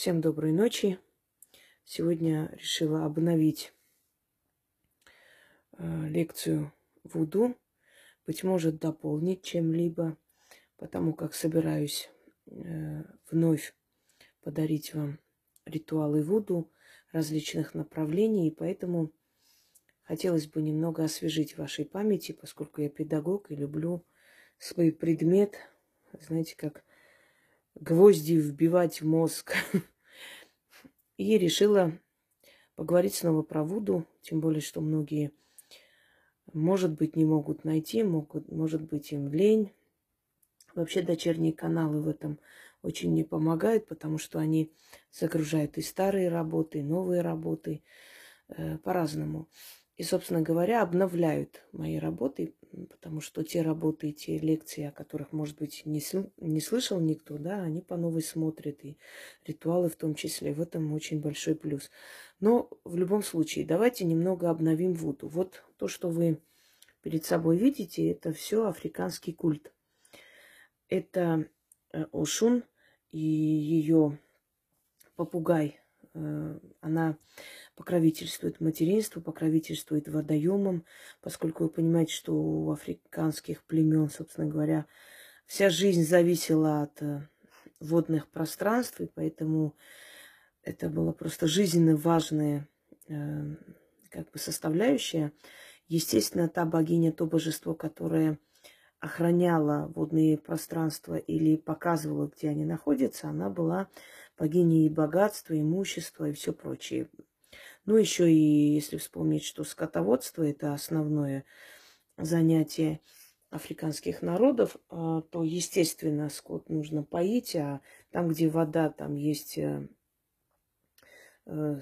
Всем доброй ночи. Сегодня решила обновить э, лекцию Вуду. Быть может, дополнить чем-либо, потому как собираюсь э, вновь подарить вам ритуалы Вуду различных направлений, и поэтому хотелось бы немного освежить вашей памяти, поскольку я педагог и люблю свой предмет, знаете, как гвозди вбивать в мозг. И решила поговорить снова про Вуду, тем более, что многие, может быть, не могут найти, могут, может быть, им лень. Вообще дочерние каналы в этом очень не помогают, потому что они загружают и старые работы, и новые работы э, по-разному. И, собственно говоря, обновляют мои работы, потому что те работы, те лекции, о которых, может быть, не, не слышал никто, да, они по новой смотрят, и ритуалы в том числе. В этом очень большой плюс. Но в любом случае, давайте немного обновим Вуду. Вот то, что вы перед собой видите, это все африканский культ. Это э, Ошун и ее попугай. Э, она покровительствует материнству, покровительствует водоемам, поскольку вы понимаете, что у африканских племен, собственно говоря, вся жизнь зависела от э, водных пространств, и поэтому это было просто жизненно важная э, как бы составляющая. Естественно, та богиня, то божество, которое охраняла водные пространства или показывала, где они находятся, она была богиней богатства, имущества и все прочее. Ну, еще и если вспомнить, что скотоводство – это основное занятие африканских народов, а, то, естественно, скот нужно поить, а там, где вода, там есть э, э,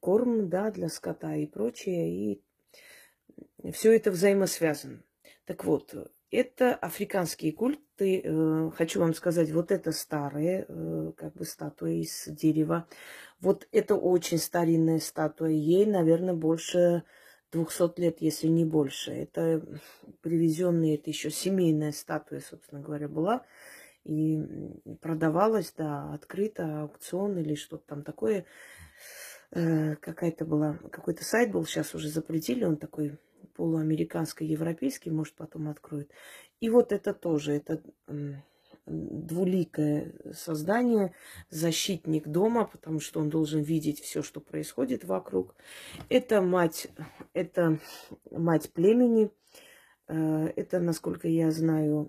корм да, для скота и прочее, и все это взаимосвязано. Так вот, это африканские культы. Э, хочу вам сказать, вот это старые, как бы статуи из дерева. Вот это очень старинная статуя. Ей, наверное, больше 200 лет, если не больше. Это привезенная, это еще семейная статуя, собственно говоря, была. И продавалась, да, открыто, аукцион или что-то там такое. Э, какая-то была, какой-то сайт был, сейчас уже запретили, он такой полуамериканско-европейский, может, потом откроют. И вот это тоже, это двуликое создание, защитник дома, потому что он должен видеть все, что происходит вокруг. Это мать, это мать племени. Э, это, насколько я знаю,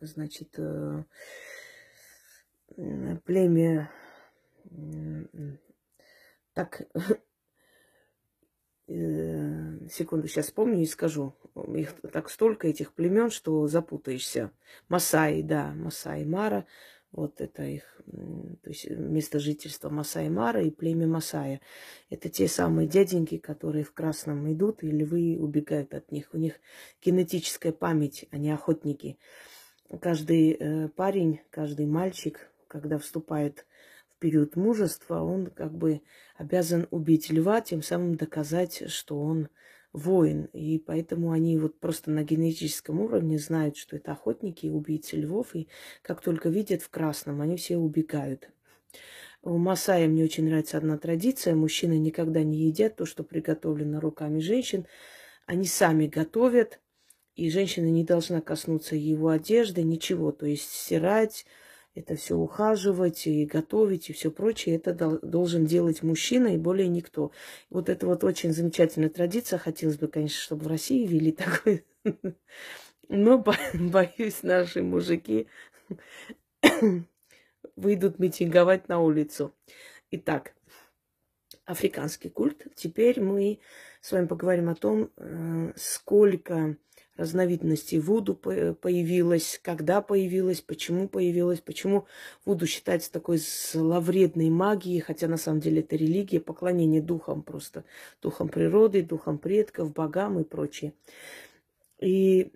значит, э, племя так Э, секунду, сейчас вспомню и скажу. Их так столько, этих племен, что запутаешься. Масаи, да, Масаи Мара. Вот это их то есть место жительства Масаи Мара и племя Масая. Это те самые дяденьки, которые в красном идут, и львы убегают от них. У них генетическая память, они охотники. Каждый э, парень, каждый мальчик, когда вступает период мужества он как бы обязан убить льва, тем самым доказать, что он воин. И поэтому они вот просто на генетическом уровне знают, что это охотники, убийцы львов. И как только видят в красном, они все убегают. У Масая мне очень нравится одна традиция. Мужчины никогда не едят то, что приготовлено руками женщин. Они сами готовят, и женщина не должна коснуться его одежды, ничего. То есть стирать, это все ухаживать и готовить и все прочее, это должен делать мужчина и более никто. Вот это вот очень замечательная традиция. Хотелось бы, конечно, чтобы в России вели такой. Но боюсь, наши мужики выйдут митинговать на улицу. Итак, африканский культ. Теперь мы с вами поговорим о том, э, сколько разновидностей Вуду появилось, когда появилось, почему появилось, почему Вуду считается такой зловредной магией, хотя на самом деле это религия, поклонение духам просто, духам природы, духам предков, богам и прочее. И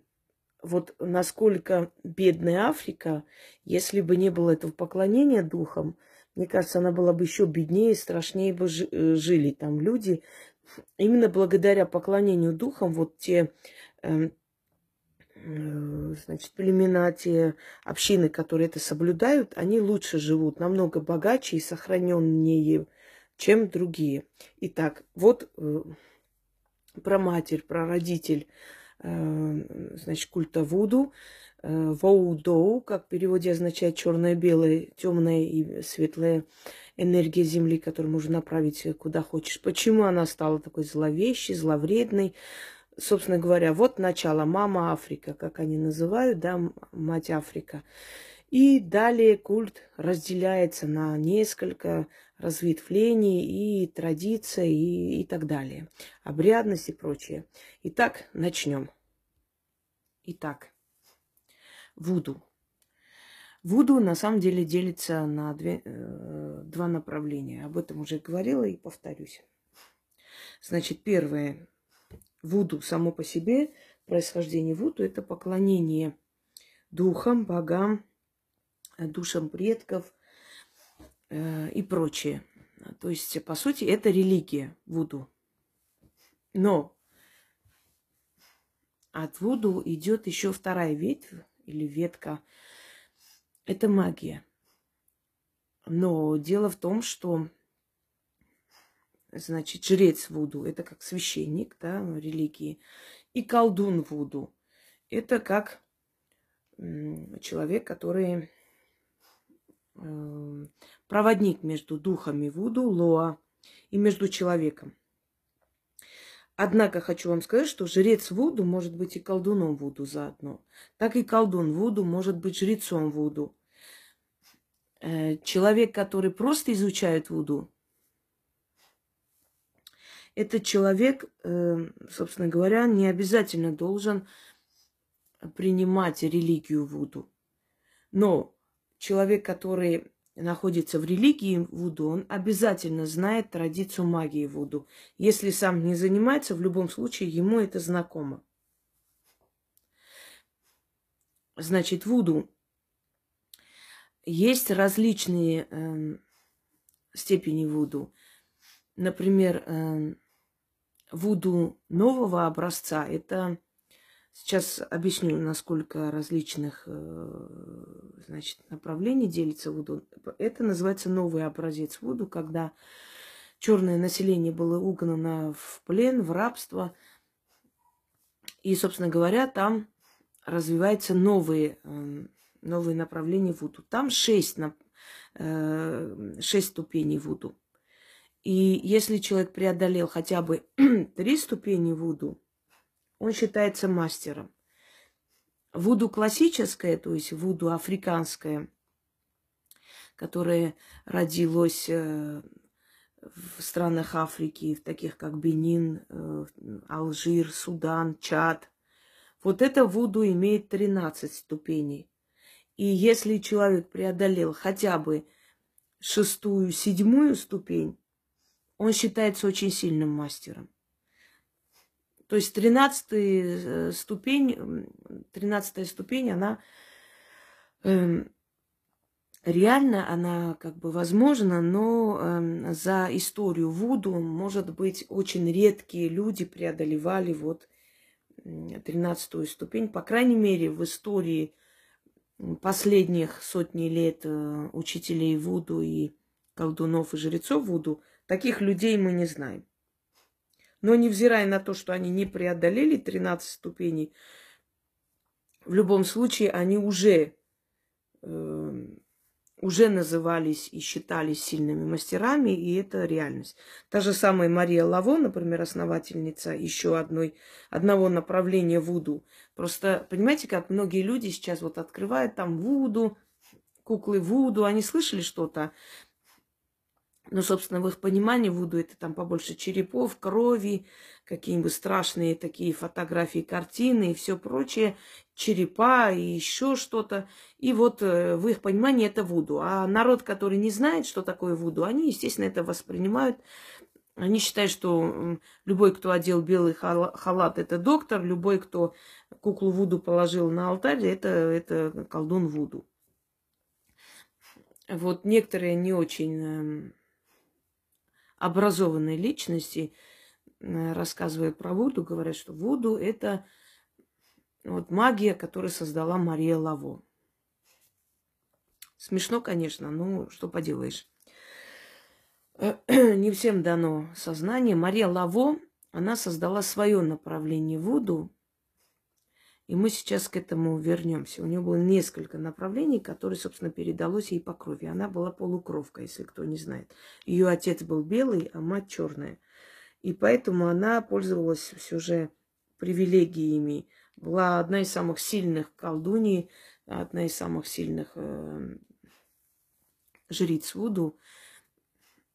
вот насколько бедная Африка, если бы не было этого поклонения духам, мне кажется, она была бы еще беднее, страшнее бы э, жили там люди. Именно благодаря поклонению духам вот те эм, э, значит, племена, те общины, которые это соблюдают, они лучше живут, намного богаче и сохраненнее, чем другие. Итак, вот э, про матерь, про родитель, э, значит, культа Вуду. Воудоу, как в переводе означает черное-белое, темная и светлая энергия Земли, которую можно направить куда хочешь. Почему она стала такой зловещей, зловредной? Собственно говоря, вот начало мама Африка, как они называют, да, мать Африка. И далее культ разделяется на несколько разветвлений и традиций и, и так далее. Обрядность и прочее. Итак, начнем. Итак, Вуду. Вуду на самом деле делится на две, э, два направления. Об этом уже говорила и повторюсь. Значит, первое Вуду само по себе, происхождение Вуду – это поклонение духам, богам, душам предков э, и прочее. То есть, по сути, это религия Вуду. Но от Вуду идет еще вторая ветвь или ветка. Это магия. Но дело в том, что значит, жрец Вуду, это как священник, да, религии, и колдун Вуду, это как человек, который э, проводник между духами Вуду, Лоа, и между человеком. Однако хочу вам сказать, что жрец Вуду может быть и колдуном Вуду заодно. Так и колдун Вуду может быть жрецом Вуду. Э, человек, который просто изучает Вуду, этот человек, эм, собственно говоря, не обязательно должен принимать религию Вуду. Но человек, который находится в религии Вуду, он обязательно знает традицию магии Вуду. Если сам не занимается, в любом случае ему это знакомо. Значит, Вуду есть различные э, степени Вуду. Например, э, Вуду нового образца – это Сейчас объясню, насколько различных э, значит, направлений делится Вуду. Это называется новый образец Вуду, когда черное население было угнано в плен, в рабство. И, собственно говоря, там развиваются новые, э, новые направления Вуду. Там шесть, э, шесть ступеней Вуду. И если человек преодолел хотя бы три ступени Вуду, он считается мастером. Вуду классическое, то есть вуду африканское, которое родилось э, в странах Африки, в таких как Бенин, э, Алжир, Судан, Чад. Вот это вуду имеет 13 ступеней. И если человек преодолел хотя бы шестую, седьмую ступень, он считается очень сильным мастером. То есть тринадцатая э, ступень, тринадцатая ступень, она э, реально, она как бы возможна, но э, за историю Вуду, может быть, очень редкие люди преодолевали вот тринадцатую ступень. По крайней мере, в истории последних сотни лет э, учителей Вуду и колдунов и жрецов Вуду Таких людей мы не знаем. Но невзирая на то, что они не преодолели 13 ступеней, в любом случае они уже, э, уже назывались и считались сильными мастерами, и это реальность. Та же самая Мария Лаво, например, основательница еще одной, одного направления Вуду. Просто, понимаете, как многие люди сейчас вот открывают там Вуду, куклы Вуду, они слышали что-то, но, собственно, в их понимании Вуду это там побольше черепов, крови, какие-нибудь страшные такие фотографии, картины и все прочее, черепа и еще что-то. И вот э, в их понимании это Вуду. А народ, который не знает, что такое Вуду, они, естественно, это воспринимают. Они считают, что любой, кто одел белый халат, это доктор, любой, кто куклу Вуду положил на алтарь, это, это колдун Вуду. Вот некоторые не очень эм, образованные личности, э, рассказывая про Вуду, говорят, что Вуду – это вот магия, которую создала Мария Лаво. Смешно, конечно, ну что поделаешь. Не всем дано сознание. Мария Лаво, она создала свое направление Вуду, и мы сейчас к этому вернемся. У нее было несколько направлений, которые, собственно, передалось ей по крови. Она была полукровка, если кто не знает. Ее отец был белый, а мать черная. И поэтому она пользовалась все же привилегиями. Была одна из самых сильных колдуней, одна из самых сильных э, жриц Вуду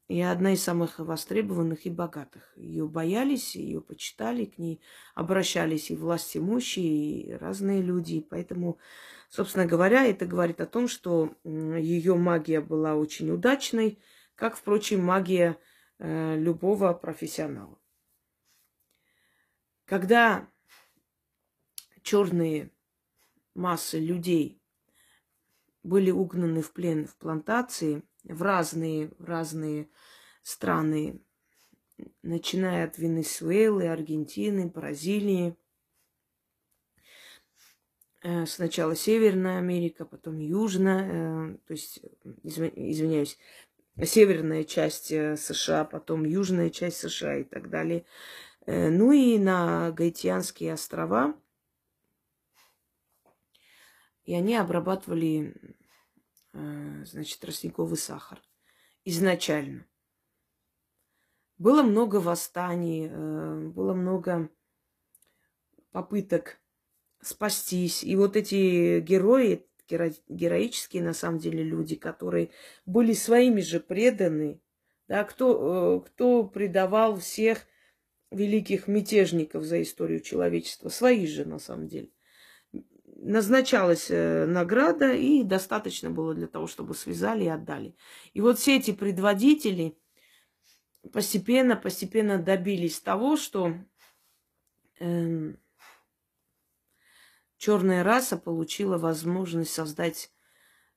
и одна из самых востребованных и богатых. Ее боялись, ее почитали, к ней обращались и власть имущие, и разные люди. Поэтому, собственно говоря, это говорит о том, что ее магия была очень удачной, как, впрочем, магия э, любого профессионала. Когда черные массы людей были угнаны в плен в плантации – в разные, в разные страны, начиная от Венесуэлы, Аргентины, Бразилии. Э, сначала Северная Америка, потом Южная, э, то есть, извиняюсь, северная часть э, США, потом южная часть США и так далее. Ну и на Гаитянские острова. И они обрабатывали значит, тростниковый сахар изначально. Было много восстаний, э, было много попыток спастись. И вот эти герои, геро- героические на самом деле люди, которые были своими же преданы, да, кто, э, кто предавал всех великих мятежников за историю человечества, свои же на самом деле назначалась э, награда, и достаточно было для того, чтобы связали и отдали. И вот все эти предводители постепенно, постепенно добились того, что э, черная раса получила возможность создать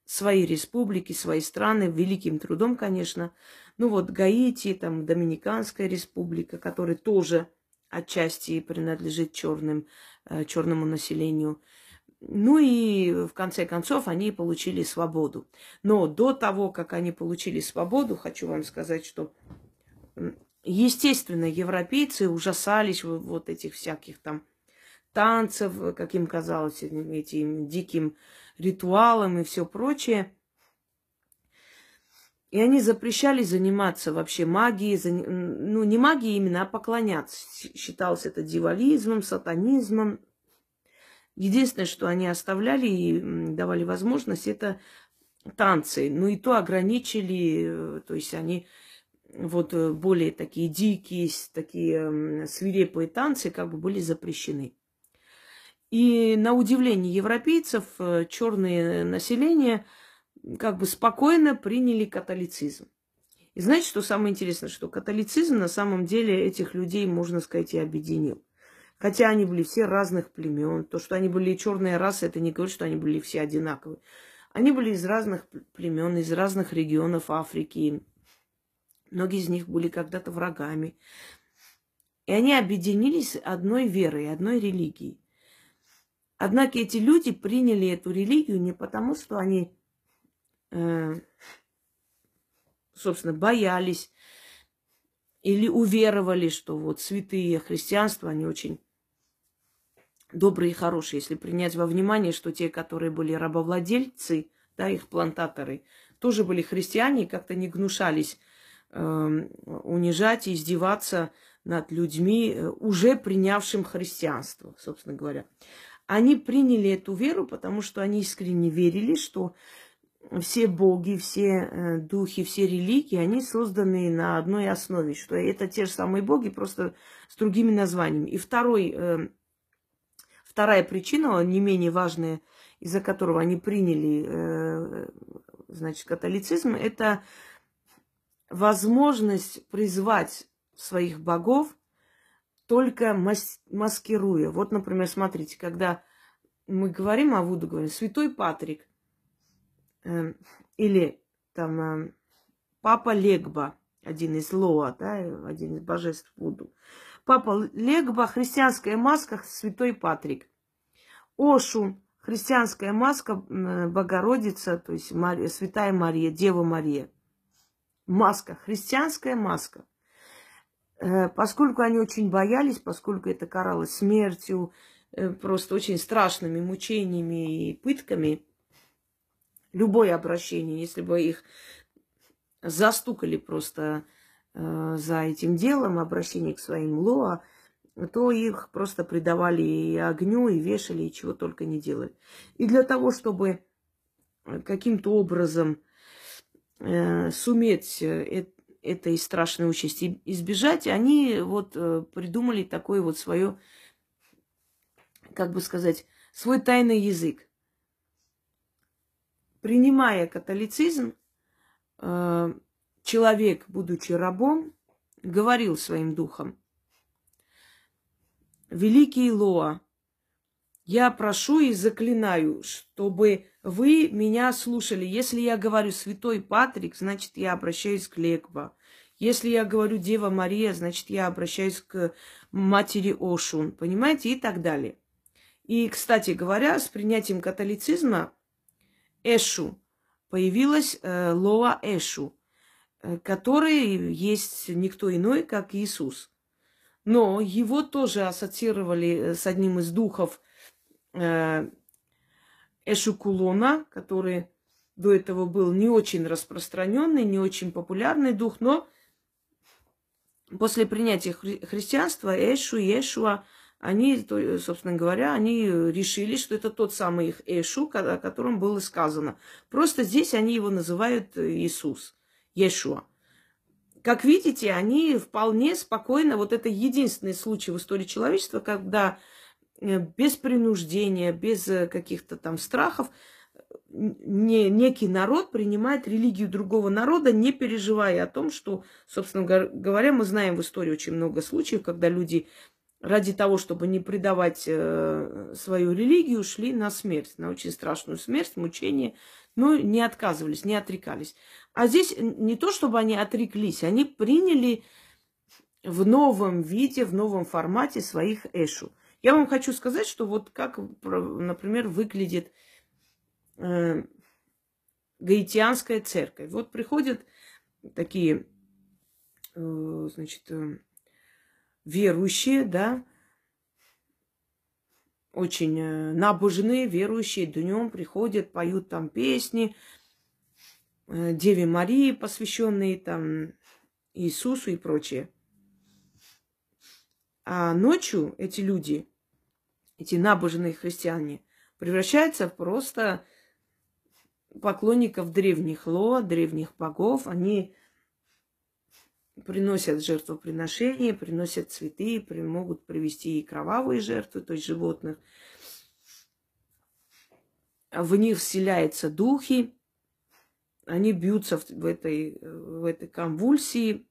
свои республики, свои страны, великим трудом, конечно. Ну вот Гаити, там Доминиканская республика, которая тоже отчасти принадлежит черным, э, черному населению. Ну и в конце концов они получили свободу. Но до того, как они получили свободу, хочу вам сказать, что естественно европейцы ужасались вот этих всяких там танцев, как им казалось, этим диким ритуалам и все прочее. И они запрещали заниматься вообще магией, ну не магией именно, а поклоняться. Считалось это дивализмом, сатанизмом, Единственное, что они оставляли и давали возможность, это танцы. Ну и то ограничили, э, то есть они вот э, более такие дикие, такие свирепые танцы как бы были запрещены. И на удивление европейцев э, черное население как бы спокойно приняли католицизм. И знаете, что самое интересное, что католицизм на самом деле этих людей, можно сказать, и объединил. Хотя они были все разных племен. То, что они были черные расы, это не говорит, что они были все одинаковые. Они были из разных племен, из разных регионов Африки. Многие из них были когда-то врагами. И они объединились одной верой, одной религией. Однако эти люди приняли эту религию не потому, что они, э, собственно, боялись или уверовали, что вот святые христианства, они очень добрые и хорошие, если принять во внимание, что те, которые были рабовладельцы, да, их плантаторы, тоже были христиане и как-то не гнушались э, унижать и издеваться над людьми, э, уже принявшим христианство, собственно говоря. Они приняли эту веру, потому что они искренне верили, что все боги, все э, духи, все религии, они созданы на одной основе, что это те же самые боги, просто с другими названиями. И второй э, Вторая причина, не менее важная, из-за которого они приняли, э, значит, католицизм, это возможность призвать своих богов только мас- маскируя. Вот, например, смотрите, когда мы говорим о Вуду, говорим Святой Патрик э, или там э, Папа Легба, один из Лоа, да, один из божеств Вуду. Папа Легба, христианская маска, святой Патрик. Ошун, христианская маска Богородица, то есть Мария, Святая Мария, Дева Мария. Маска, христианская маска. Э, поскольку они очень боялись, поскольку это каралось смертью, э, просто очень страшными мучениями и пытками, любое обращение, если бы их застукали просто э, за этим делом, обращение к своим лоа, то их просто предавали и огню, и вешали, и чего только не делали. И для того, чтобы каким-то образом э, суметь э, этой страшной участи избежать, они вот э, придумали такое вот свое, как бы сказать, свой тайный язык. Принимая католицизм, э, человек, будучи рабом, говорил своим духом, «Великий Лоа, я прошу и заклинаю, чтобы вы меня слушали. Если я говорю Святой Патрик, значит, я обращаюсь к Легба. Если я говорю Дева Мария, значит, я обращаюсь к матери Ошун. Понимаете? И так далее. И, кстати говоря, с принятием католицизма Эшу появилась э, Лоа Эшу, э, который есть никто иной, как Иисус. Но его тоже ассоциировали с одним из духов э, Эшукулона, который до этого был не очень распространенный, не очень популярный дух, но после принятия хри- христианства Эшу и Эшуа, они, собственно говоря, они решили, что это тот самый их Эшу, о котором было сказано. Просто здесь они его называют Иисус, Ешуа. Как видите, они вполне спокойно, вот это единственный случай в истории человечества, когда Э, без принуждения, без э, каких-то там страхов, не, некий народ принимает религию другого народа, не переживая о том, что, собственно говоря, мы знаем в истории очень много случаев, когда люди ради того, чтобы не предавать э, свою религию, шли на смерть, на очень страшную смерть, мучение, но не отказывались, не отрекались. А здесь не то, чтобы они отреклись, они приняли в новом виде, в новом формате своих эшу. Я вам хочу сказать, что вот как, например, выглядит э, гаитянская церковь. Вот приходят такие, э, значит, э, верующие, да, очень э, набожные, верующие, днем приходят, поют там песни, Деве Марии, посвященные там Иисусу и прочее. А ночью эти люди, эти набожные христиане, превращаются в просто поклонников древних ло, древних богов. Они приносят жертвоприношения, приносят цветы, могут привести и кровавые жертвы, то есть животных. В них вселяются духи, они бьются в этой, в этой конвульсии,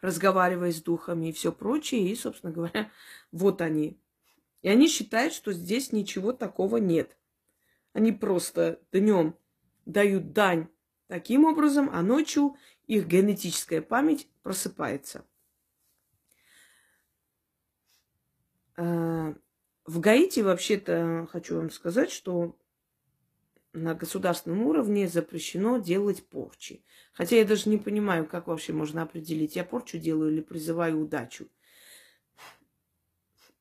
разговаривая с духами и все прочее. И, собственно говоря, вот они. И они считают, что здесь ничего такого нет. Они просто днем дают дань таким образом, а ночью их генетическая память просыпается. А, в Гаити вообще-то хочу вам сказать, что на государственном уровне запрещено делать порчи. Хотя я даже не понимаю, как вообще можно определить, я порчу делаю или призываю удачу.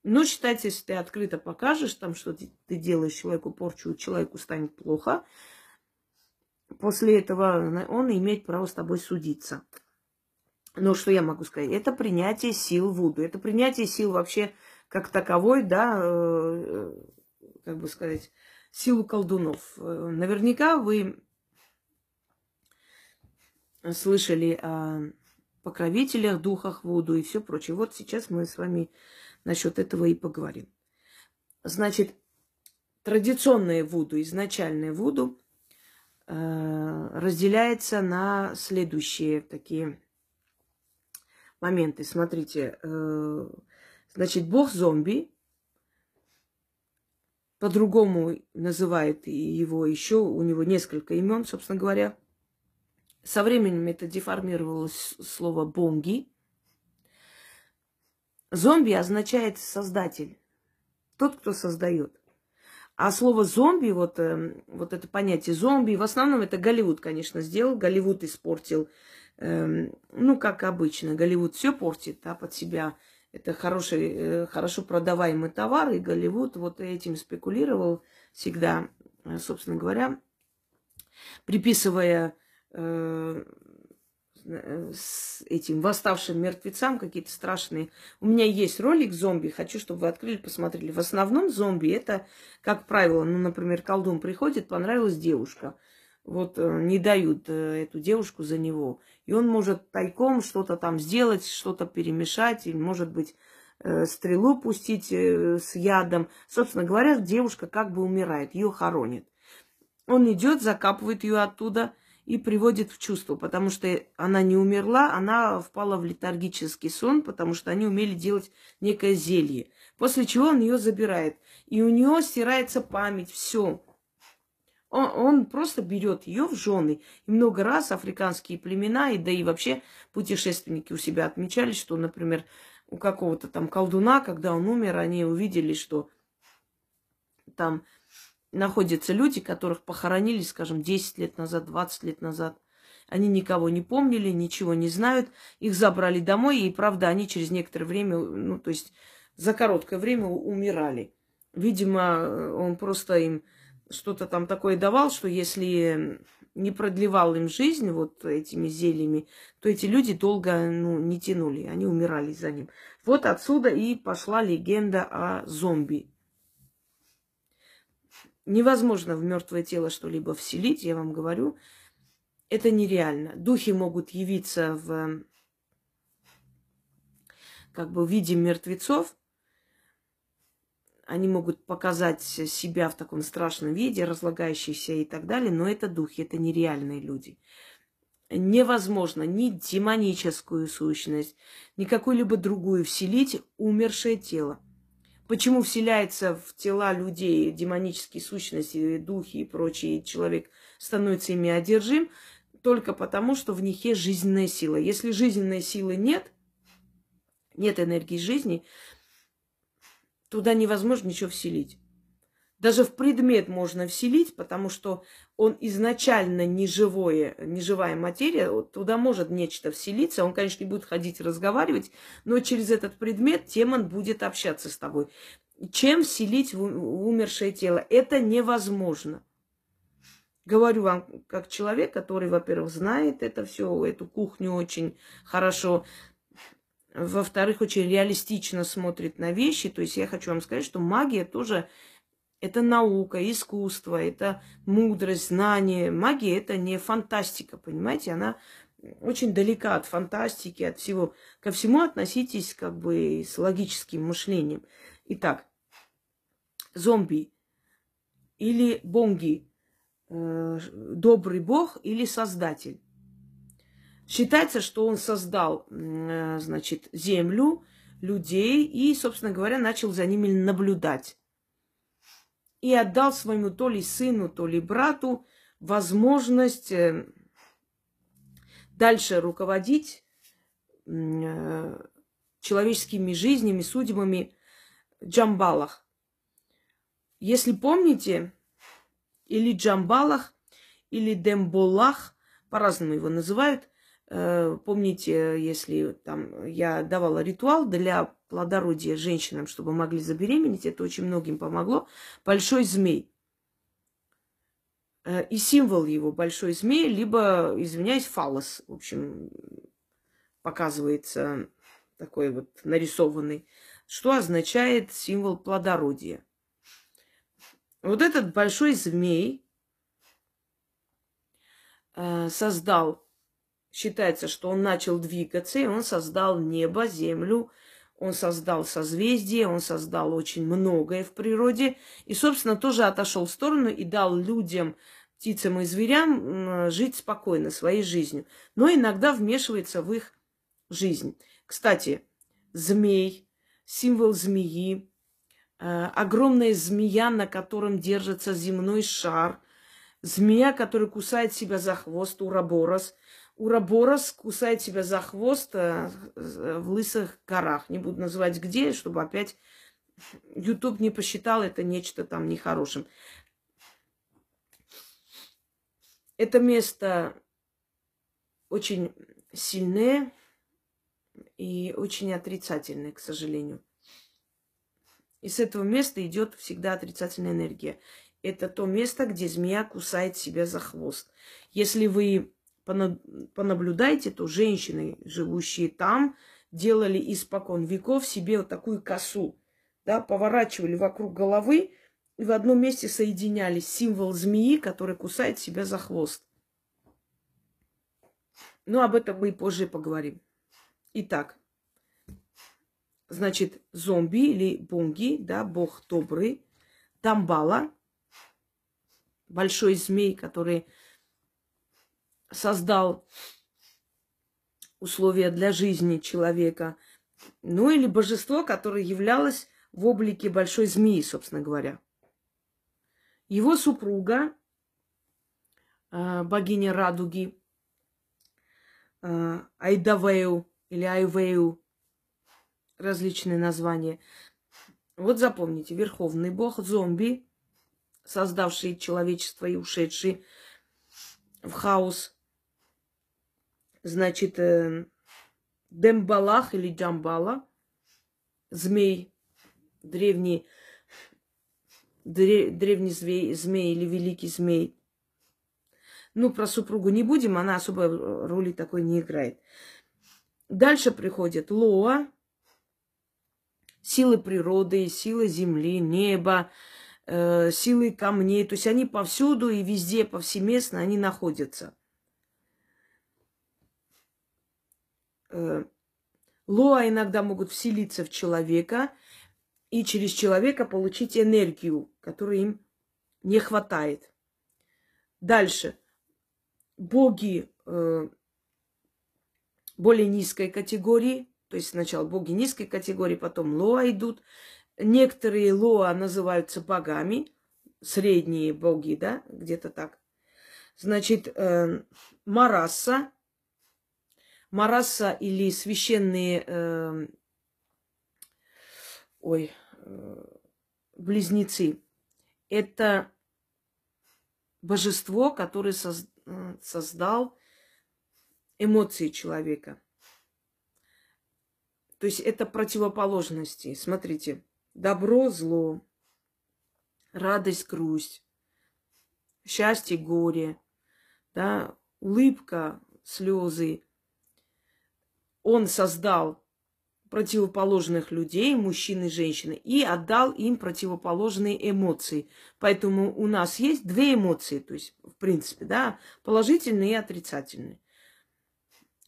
Но считайте, если ты открыто покажешь там, что ты, делаешь человеку порчу, человеку станет плохо, после этого он имеет право с тобой судиться. Но что я могу сказать? Это принятие сил Вуду. Это принятие сил вообще как таковой, да, э, э, как бы сказать, силу колдунов. Э, наверняка вы слышали о покровителях, духах Вуду и все прочее. Вот сейчас мы с вами насчет этого и поговорим. Значит, традиционное Вуду, изначальное Вуду э, разделяется на следующие такие моменты. Смотрите, э, значит, бог зомби по-другому называет его еще, у него несколько имен, собственно говоря. Со временем это деформировалось слово бонги. Зомби означает создатель, тот, кто создает. А слово зомби, вот, э, вот это понятие зомби, в основном это Голливуд, конечно, сделал. Голливуд испортил, э, ну, как обычно, Голливуд все портит да, под себя. Это хороший, э, хорошо продаваемый товар, и Голливуд вот этим спекулировал всегда, э, собственно говоря, приписывая э, Э, с этим восставшим мертвецам какие-то страшные. У меня есть ролик зомби, хочу, чтобы вы открыли, посмотрели. В основном зомби это, как правило, ну, например, колдун приходит, понравилась девушка. Вот э, не дают э, эту девушку за него. И он может тайком что-то там сделать, что-то перемешать, или, может быть, стрелу пустить с ядом. Собственно говоря, девушка как бы умирает, ее хоронит. Он идет, закапывает ее оттуда – и приводит в чувство, потому что она не умерла, она впала в летаргический сон, потому что они умели делать некое зелье. После чего он ее забирает. И у нее стирается память, все. Он, он просто берет ее в жены. И много раз африканские племена, и да и вообще путешественники у себя отмечали, что, например, у какого-то там колдуна, когда он умер, они увидели, что там находятся люди, которых похоронили, скажем, 10 лет назад, 20 лет назад. Они никого не помнили, ничего не знают. Их забрали домой, и, правда, они через некоторое время, ну, то есть за короткое время умирали. Видимо, он просто им что-то там такое давал, что если не продлевал им жизнь вот этими зельями, то эти люди долго ну, не тянули, они умирали за ним. Вот отсюда и пошла легенда о зомби. Невозможно в мертвое тело что-либо вселить, я вам говорю. Это нереально. Духи могут явиться в как бы в виде мертвецов. Они могут показать себя в таком страшном виде, разлагающиеся и так далее, но это духи, это нереальные люди. Невозможно ни демоническую сущность, ни какую-либо другую вселить умершее тело. Почему вселяется в тела людей демонические сущности, духи и прочие, и человек становится ими одержим? Только потому, что в них есть жизненная сила. Если жизненной силы нет, нет энергии жизни, туда невозможно ничего вселить. Даже в предмет можно вселить, потому что он изначально неживое, неживая материя, туда может нечто вселиться. Он, конечно, не будет ходить разговаривать, но через этот предмет демон будет общаться с тобой. Чем вселить в умершее тело? Это невозможно. Говорю вам, как человек, который, во-первых, знает это все, эту кухню очень хорошо, во-вторых, очень реалистично смотрит на вещи. То есть я хочу вам сказать, что магия тоже это наука, искусство, это мудрость, знание. Магия это не фантастика, понимаете? Она очень далека от фантастики, от всего. Ко всему относитесь как бы с логическим мышлением. Итак, зомби или бонги, э, добрый бог или создатель. Считается, что он создал, э, значит, землю, людей и, собственно говоря, начал за ними наблюдать и отдал своему то ли сыну, то ли брату возможность э, дальше руководить э, человеческими жизнями, судьбами Джамбалах. Если помните, или Джамбалах, или Демболах, по-разному его называют. Э, помните, если там я давала ритуал для плодородия женщинам, чтобы могли забеременеть. Это очень многим помогло. Большой змей. Э, и символ его большой змей, либо, извиняюсь, фалос. В общем, показывается такой вот нарисованный. Что означает символ плодородия? Вот этот большой змей э, создал, считается, что он начал двигаться, и он создал небо, землю, он создал созвездие, он создал очень многое в природе. И, собственно, тоже отошел в сторону и дал людям, птицам и зверям жить спокойно своей жизнью. Но иногда вмешивается в их жизнь. Кстати, змей, символ змеи, э, огромная змея, на котором держится земной шар, змея, которая кусает себя за хвост, ураборос – Ураборос кусает себя за хвост э, в лысых горах. Не буду называть где, чтобы опять YouTube не посчитал это нечто там нехорошим. Это место очень сильное и очень отрицательное, к сожалению. И с этого места идет всегда отрицательная энергия. Это то место, где змея кусает себя за хвост. Если вы понаблюдаете, то женщины, живущие там, делали испокон веков себе вот такую косу, да, поворачивали вокруг головы и в одном месте соединялись символ змеи, который кусает себя за хвост. Но об этом мы позже поговорим. Итак, значит, зомби или бонги, да, бог добрый, Дамбала, большой змей, который создал условия для жизни человека, ну или божество, которое являлось в облике большой змеи, собственно говоря. Его супруга, э, богиня радуги, э, Айдавею или Айвею, различные названия. Вот запомните, верховный бог зомби, создавший человечество и ушедший в хаос значит, э, Дембалах или Джамбала, змей, древний, дре, древний змей, змей или великий змей. Ну, про супругу не будем, она особой роли такой не играет. Дальше приходит Лоа, силы природы, силы земли, неба, э, силы камней. То есть они повсюду и везде, повсеместно они находятся. Э, лоа иногда могут вселиться в человека и через человека получить энергию, которой им не хватает. Дальше. Боги э, более низкой категории, то есть сначала боги низкой категории, потом лоа идут. Некоторые лоа называются богами, средние боги, да, где-то так. Значит, э, Мараса Мараса или священные, э, ой, э, близнецы, это божество, которое соз, э, создал эмоции человека. То есть это противоположности. Смотрите, добро, зло, радость, грусть, счастье, горе, да, улыбка, слезы, он создал противоположных людей, мужчин и женщин, и отдал им противоположные эмоции. Поэтому у нас есть две эмоции, то есть, в принципе, да, положительные и отрицательные.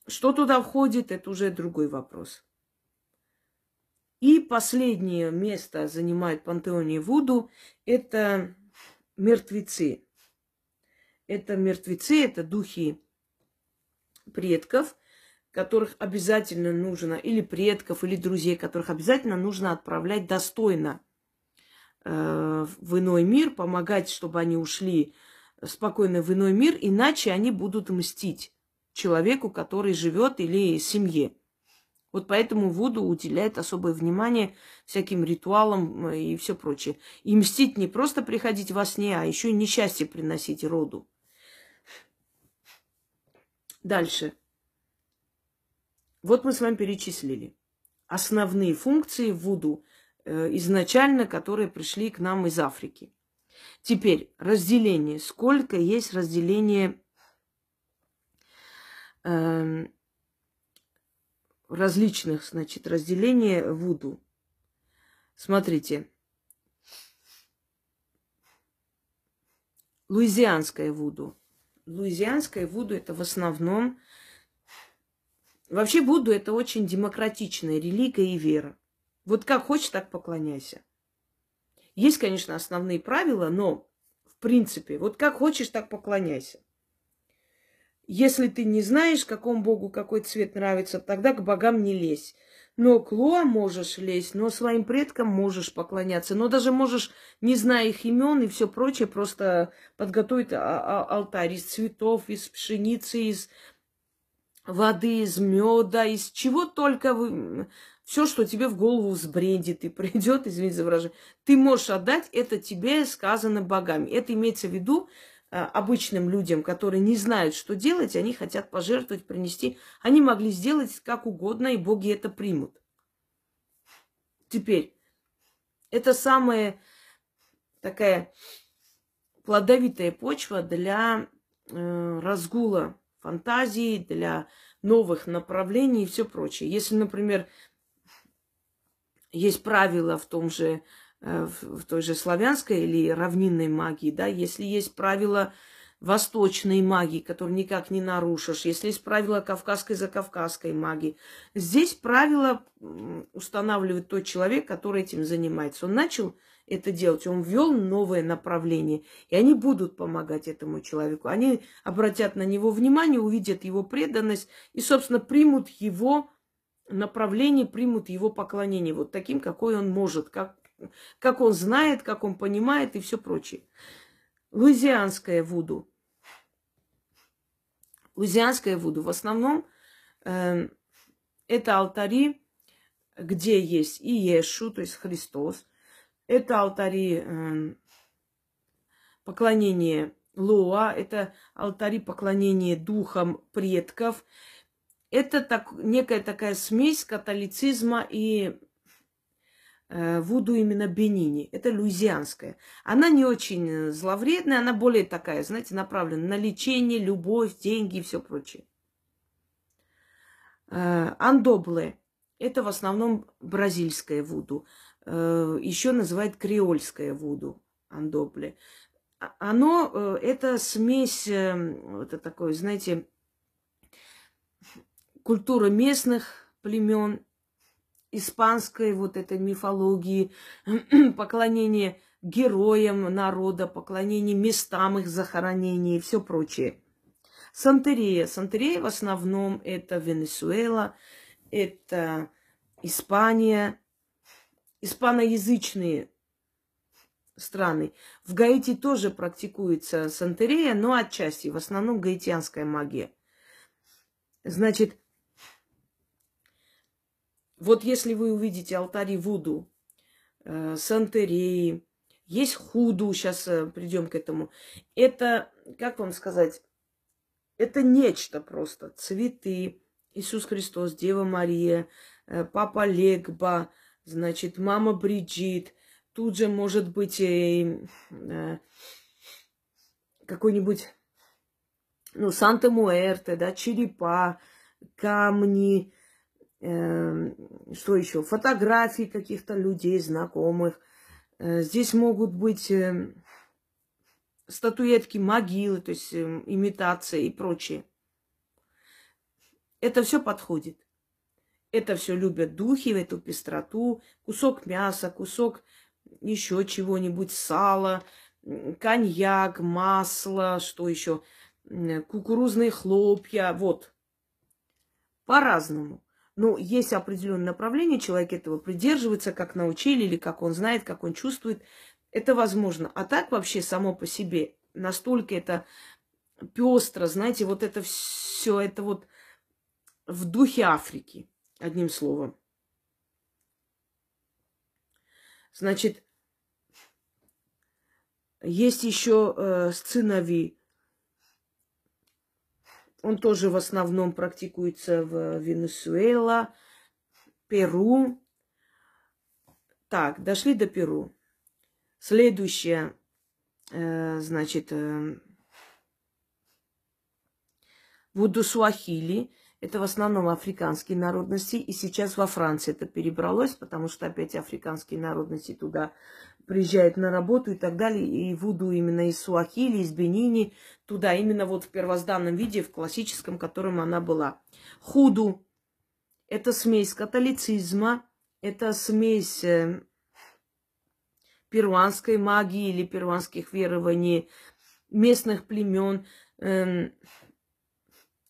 Что туда входит, это уже другой вопрос. И последнее место занимает пантеоне Вуду – это мертвецы. Это мертвецы, это духи предков – которых обязательно нужно, или предков, или друзей, которых обязательно нужно отправлять достойно э, в иной мир, помогать, чтобы они ушли спокойно в иной мир, иначе они будут мстить человеку, который живет, или семье. Вот поэтому Вуду уделяет особое внимание всяким ритуалам э, и все прочее. И мстить не просто приходить во сне, а еще и несчастье приносить роду. Дальше. Вот мы с вами перечислили основные функции Вуду э, изначально, которые пришли к нам из Африки. Теперь разделение. Сколько есть разделение э, различных, значит, разделения Вуду. Смотрите. Луизианское Вуду. Луизианское Вуду это в основном Вообще Будду это очень демократичная религия и вера. Вот как хочешь, так поклоняйся. Есть, конечно, основные правила, но в принципе, вот как хочешь, так поклоняйся. Если ты не знаешь, какому богу какой цвет нравится, тогда к богам не лезь. Но к Луа можешь лезть, но своим предкам можешь поклоняться. Но даже можешь, не зная их имен и все прочее, просто подготовить а, а, алтарь из цветов, из пшеницы, из воды, из меда, из чего только вы все, что тебе в голову взбредит и придет, извините за выражение, ты можешь отдать, это тебе сказано богами. Это имеется в виду э, обычным людям, которые не знают, что делать, они хотят пожертвовать, принести. Они могли сделать как угодно, и боги это примут. Теперь, это самая такая плодовитая почва для э, разгула фантазии, для новых направлений и все прочее. Если, например, есть правила в том же, э, в той же славянской или равнинной магии, да, если есть правила восточной магии, которые никак не нарушишь, если есть правила кавказской за кавказской магии, здесь правила устанавливает тот человек, который этим занимается. Он начал это делать, он ввел новое направление, и они будут помогать этому человеку. Они обратят на него внимание, увидят его преданность и, собственно, примут его направление, примут его поклонение вот таким, какой он может, как, как он знает, как он понимает и все прочее. Луизианская вуду. Луизианская вуду в основном э, это алтари, где есть и Ешу, то есть Христос. Это алтари э, поклонения Лоа, это алтари поклонения духам предков. Это так, некая такая смесь католицизма и э, Вуду именно Бенини. Это луизианская. Она не очень зловредная, она более такая, знаете, направлена на лечение, любовь, деньги и все прочее. Э, это в основном бразильская Вуду. Э, Еще называют креольская Вуду, андобле. А, оно, э, это смесь, эм, это такое, знаете, культура местных племен, испанской вот этой мифологии, поклонение героям народа, поклонение местам их захоронений и все прочее. Сантерея. Сантерея в основном это Венесуэла, это Испания, испаноязычные страны. В Гаити тоже практикуется сантерея, но отчасти, в основном гаитянская магия. Значит, вот если вы увидите алтари Вуду, э, Сантереи, есть Худу, сейчас э, придем к этому. Это, как вам сказать, это нечто просто. Цветы, Иисус Христос, Дева Мария, э, Папа Легба, значит, мама Бриджит. Тут же может быть э, э, какой-нибудь, ну, Санта-Муэрте, да, черепа, камни, Эм, что еще? Фотографии каких-то людей, знакомых. Э, здесь могут быть эм, статуэтки, могилы, то есть эм, имитация и прочее. Это все подходит. Это все любят духи, эту пестроту, кусок мяса, кусок еще чего-нибудь, сала, коньяк, масло, что еще, кукурузные хлопья, вот. По-разному. Ну, есть определенное направление, человек этого придерживается, как научили, или как он знает, как он чувствует. Это возможно. А так вообще само по себе настолько это пестро, знаете, вот это все, это вот в духе Африки, одним словом. Значит, есть еще э, сценови, он тоже в основном практикуется в Венесуэла, Перу. Так, дошли до Перу. Следующее, э, значит, э, Вудусуахили. Это в основном африканские народности. И сейчас во Франции это перебралось, потому что опять африканские народности туда приезжает на работу и так далее, и Вуду именно из Суахили, из Бенини, туда, именно вот в первозданном виде, в классическом, котором она была. Худу – это смесь католицизма, это смесь э, перуанской магии или перуанских верований, местных племен, э,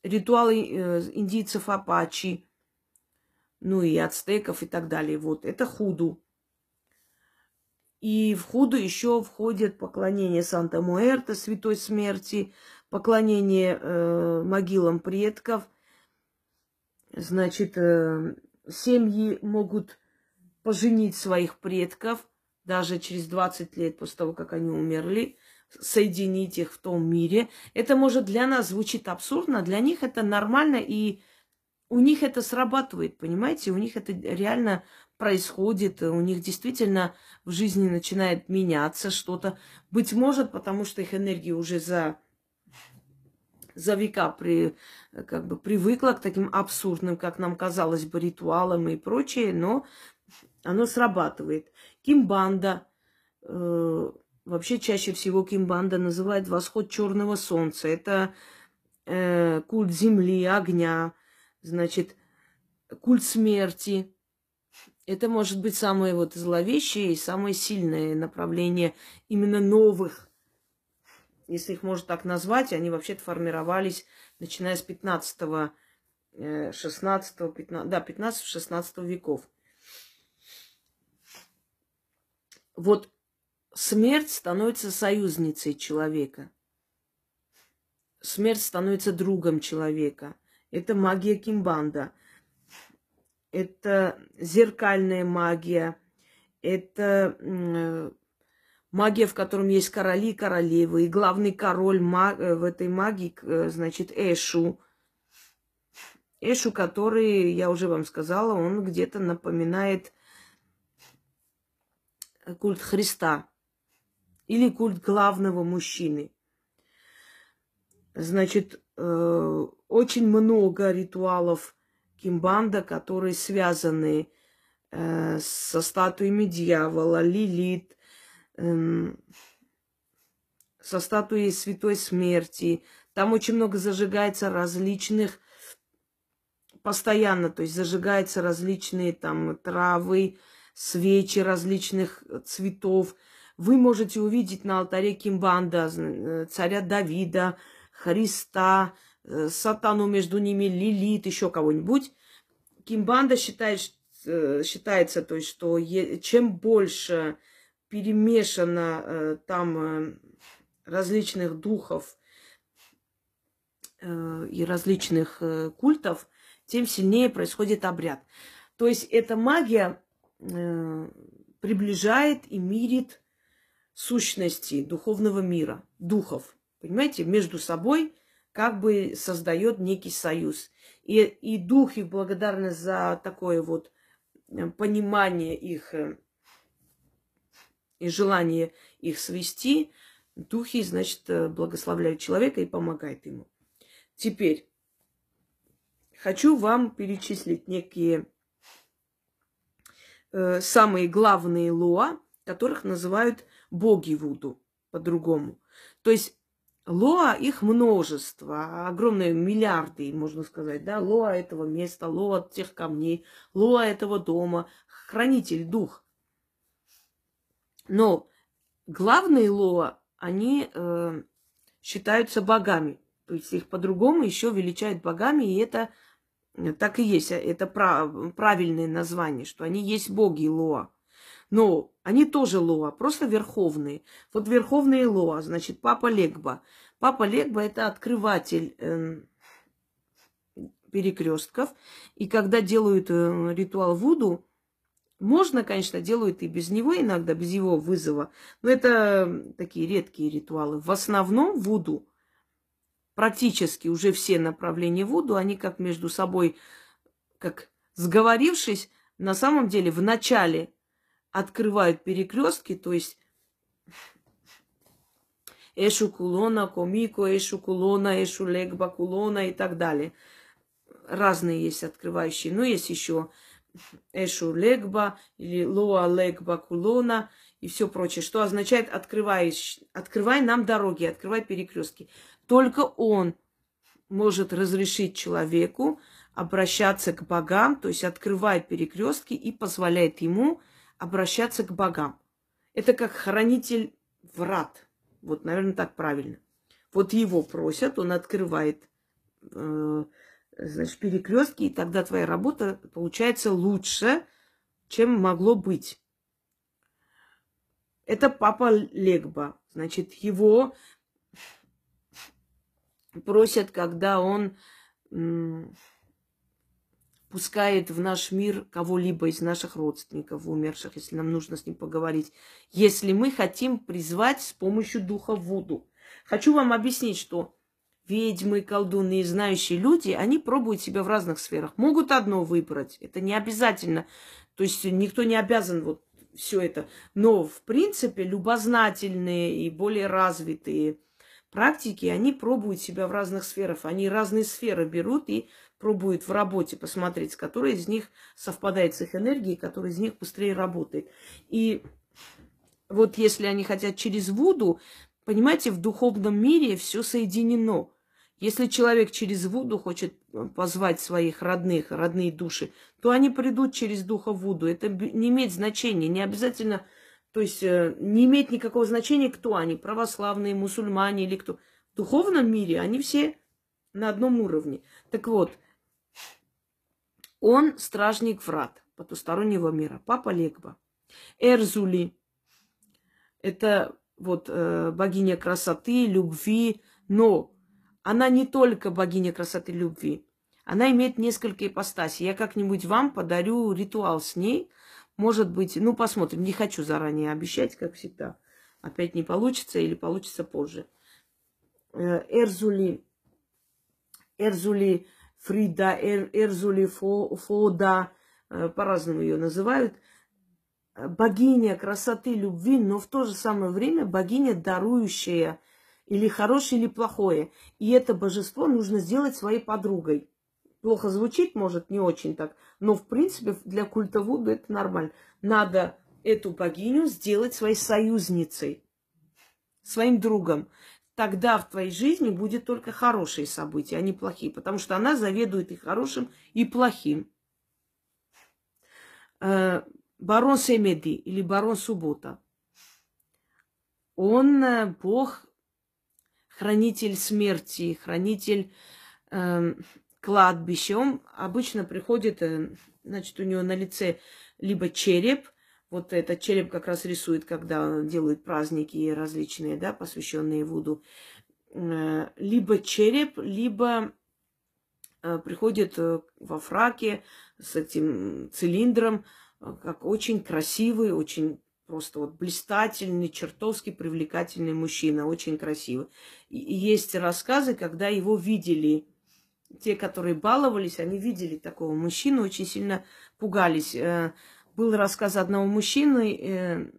ритуалы э, индийцев Апачи, ну и ацтеков и так далее. Вот, это худу. И в худу еще входит поклонение Санта-Муэрта, Святой Смерти, поклонение э, могилам предков, значит, э, семьи могут поженить своих предков даже через 20 лет после того, как они умерли, соединить их в том мире. Это может для нас звучит абсурдно, для них это нормально, и у них это срабатывает, понимаете? У них это реально происходит, у них действительно в жизни начинает меняться что-то. Быть может, потому что их энергия уже за, за века при, как бы привыкла к таким абсурдным, как нам казалось бы, ритуалам и прочее, но оно срабатывает. Кимбанда, э, вообще чаще всего кимбанда называют восход черного солнца. Это э, культ земли, огня, значит, культ смерти. Это может быть самое вот зловещее и самое сильное направление именно новых, если их можно так назвать, они вообще-то формировались начиная с 15 16 15, да, 15-16 веков. Вот смерть становится союзницей человека. Смерть становится другом человека. Это магия Кимбанда. Это зеркальная магия. Это магия, в котором есть короли и королевы. И главный король э, в этой магии, э, значит, Эшу. Эшу, который, я уже вам сказала, он где-то напоминает культ Христа или культ главного мужчины. Значит, э, очень много ритуалов кимбанда, которые связаны э, со статуями дьявола, лилит, э, со статуей Святой Смерти. Там очень много зажигается различных постоянно, то есть зажигаются различные там травы, свечи различных цветов. Вы можете увидеть на алтаре Кимбанда, э, царя Давида, Христа, э, сатану между ними, Лилит, еще кого-нибудь. Кимбанда считает, считается, то есть, что чем больше перемешано там различных духов и различных культов, тем сильнее происходит обряд. То есть эта магия Э, приближает и мирит сущности духовного мира, духов. Понимаете, между собой как бы создает некий союз. И, и духи в благодарность за такое вот э, понимание их э, и желание их свести, духи, значит, благословляют человека и помогают ему. Теперь хочу вам перечислить некие э, самые главные лоа, которых называют боги Вуду по-другому. То есть лоа их множество, огромные миллиарды, можно сказать, да, лоа этого места, лоа тех камней, лоа этого дома, хранитель, дух. Но главные лоа, они э, считаются богами. То есть их по-другому еще величают богами, и это так и есть, а это правильное название, что они есть боги Лоа. Но они тоже Лоа, просто верховные. Вот верховные Лоа, значит, Папа Легба. Папа Легба это открыватель э, перекрестков. И когда делают э, ритуал Вуду, можно, конечно, делают и без него иногда, без его вызова. Но это такие редкие ритуалы. В основном Вуду практически уже все направления Вуду, они как между собой, как сговорившись, на самом деле в начале открывают перекрестки, то есть Эшу Кулона, Комико, Эшу Кулона, Эшу Легба Кулона и так далее. Разные есть открывающие. Но есть еще Эшу Легба или Лоа Легба Кулона и все прочее, что означает открывай, открывай нам дороги, открывай перекрестки. Только он может разрешить человеку обращаться к богам, то есть открывает перекрестки и позволяет ему обращаться к богам. Это как хранитель врат. Вот, наверное, так правильно. Вот его просят, он открывает э, значит, перекрестки, и тогда твоя работа получается лучше, чем могло быть. Это папа Легба. Значит, его просят, когда он пускает в наш мир кого-либо из наших родственников умерших, если нам нужно с ним поговорить, если мы хотим призвать с помощью духа Вуду. Хочу вам объяснить, что ведьмы, колдуны и знающие люди, они пробуют себя в разных сферах. Могут одно выбрать, это не обязательно. То есть никто не обязан вот все это. Но, в принципе, любознательные и более развитые практики, они пробуют себя в разных сферах. Они разные сферы берут и пробует в работе посмотреть, с которой из них совпадает с их энергией, который из них быстрее работает. И вот если они хотят через Вуду, понимаете, в духовном мире все соединено. Если человек через Вуду хочет э, позвать своих родных, родные души, то они придут через духа Вуду. Это не имеет значения, не обязательно, то есть э, не имеет никакого значения, кто они, православные, мусульмане или кто. В духовном мире они все на одном уровне. Так вот, он стражник врат потустороннего мира. Папа Легба. Эрзули. Это вот э, богиня красоты, любви, но она не только богиня красоты любви. Она имеет несколько ипостасей. Я как-нибудь вам подарю ритуал с ней. Может быть, ну посмотрим. Не хочу заранее обещать, как всегда. Опять не получится или получится позже. Э, Эрзули. Эрзули Фрида, Эр, Эрзули, Фо, Фода, э, по-разному ее называют, богиня красоты, любви, но в то же самое время богиня, дарующая или хорошее, или плохое. И это божество нужно сделать своей подругой. Плохо звучит, может, не очень так, но в принципе для культа Вуду это нормально. Надо эту богиню сделать своей союзницей, своим другом тогда в твоей жизни будет только хорошие события, а не плохие, потому что она заведует и хорошим, и плохим. Э, барон Семеди или барон Суббота, он э, бог, хранитель смерти, хранитель э, кладбища. Он обычно приходит, э, значит, у него на лице либо череп, вот этот череп как раз рисует, когда делают праздники различные, да, посвященные Вуду. Э, либо череп, либо э, приходит э, во фраке с этим цилиндром, как очень красивый, очень просто вот блистательный, чертовски привлекательный мужчина, очень красивый. И есть рассказы, когда его видели, те, которые баловались, они видели такого мужчину, очень сильно пугались. Был рассказ одного мужчины, э,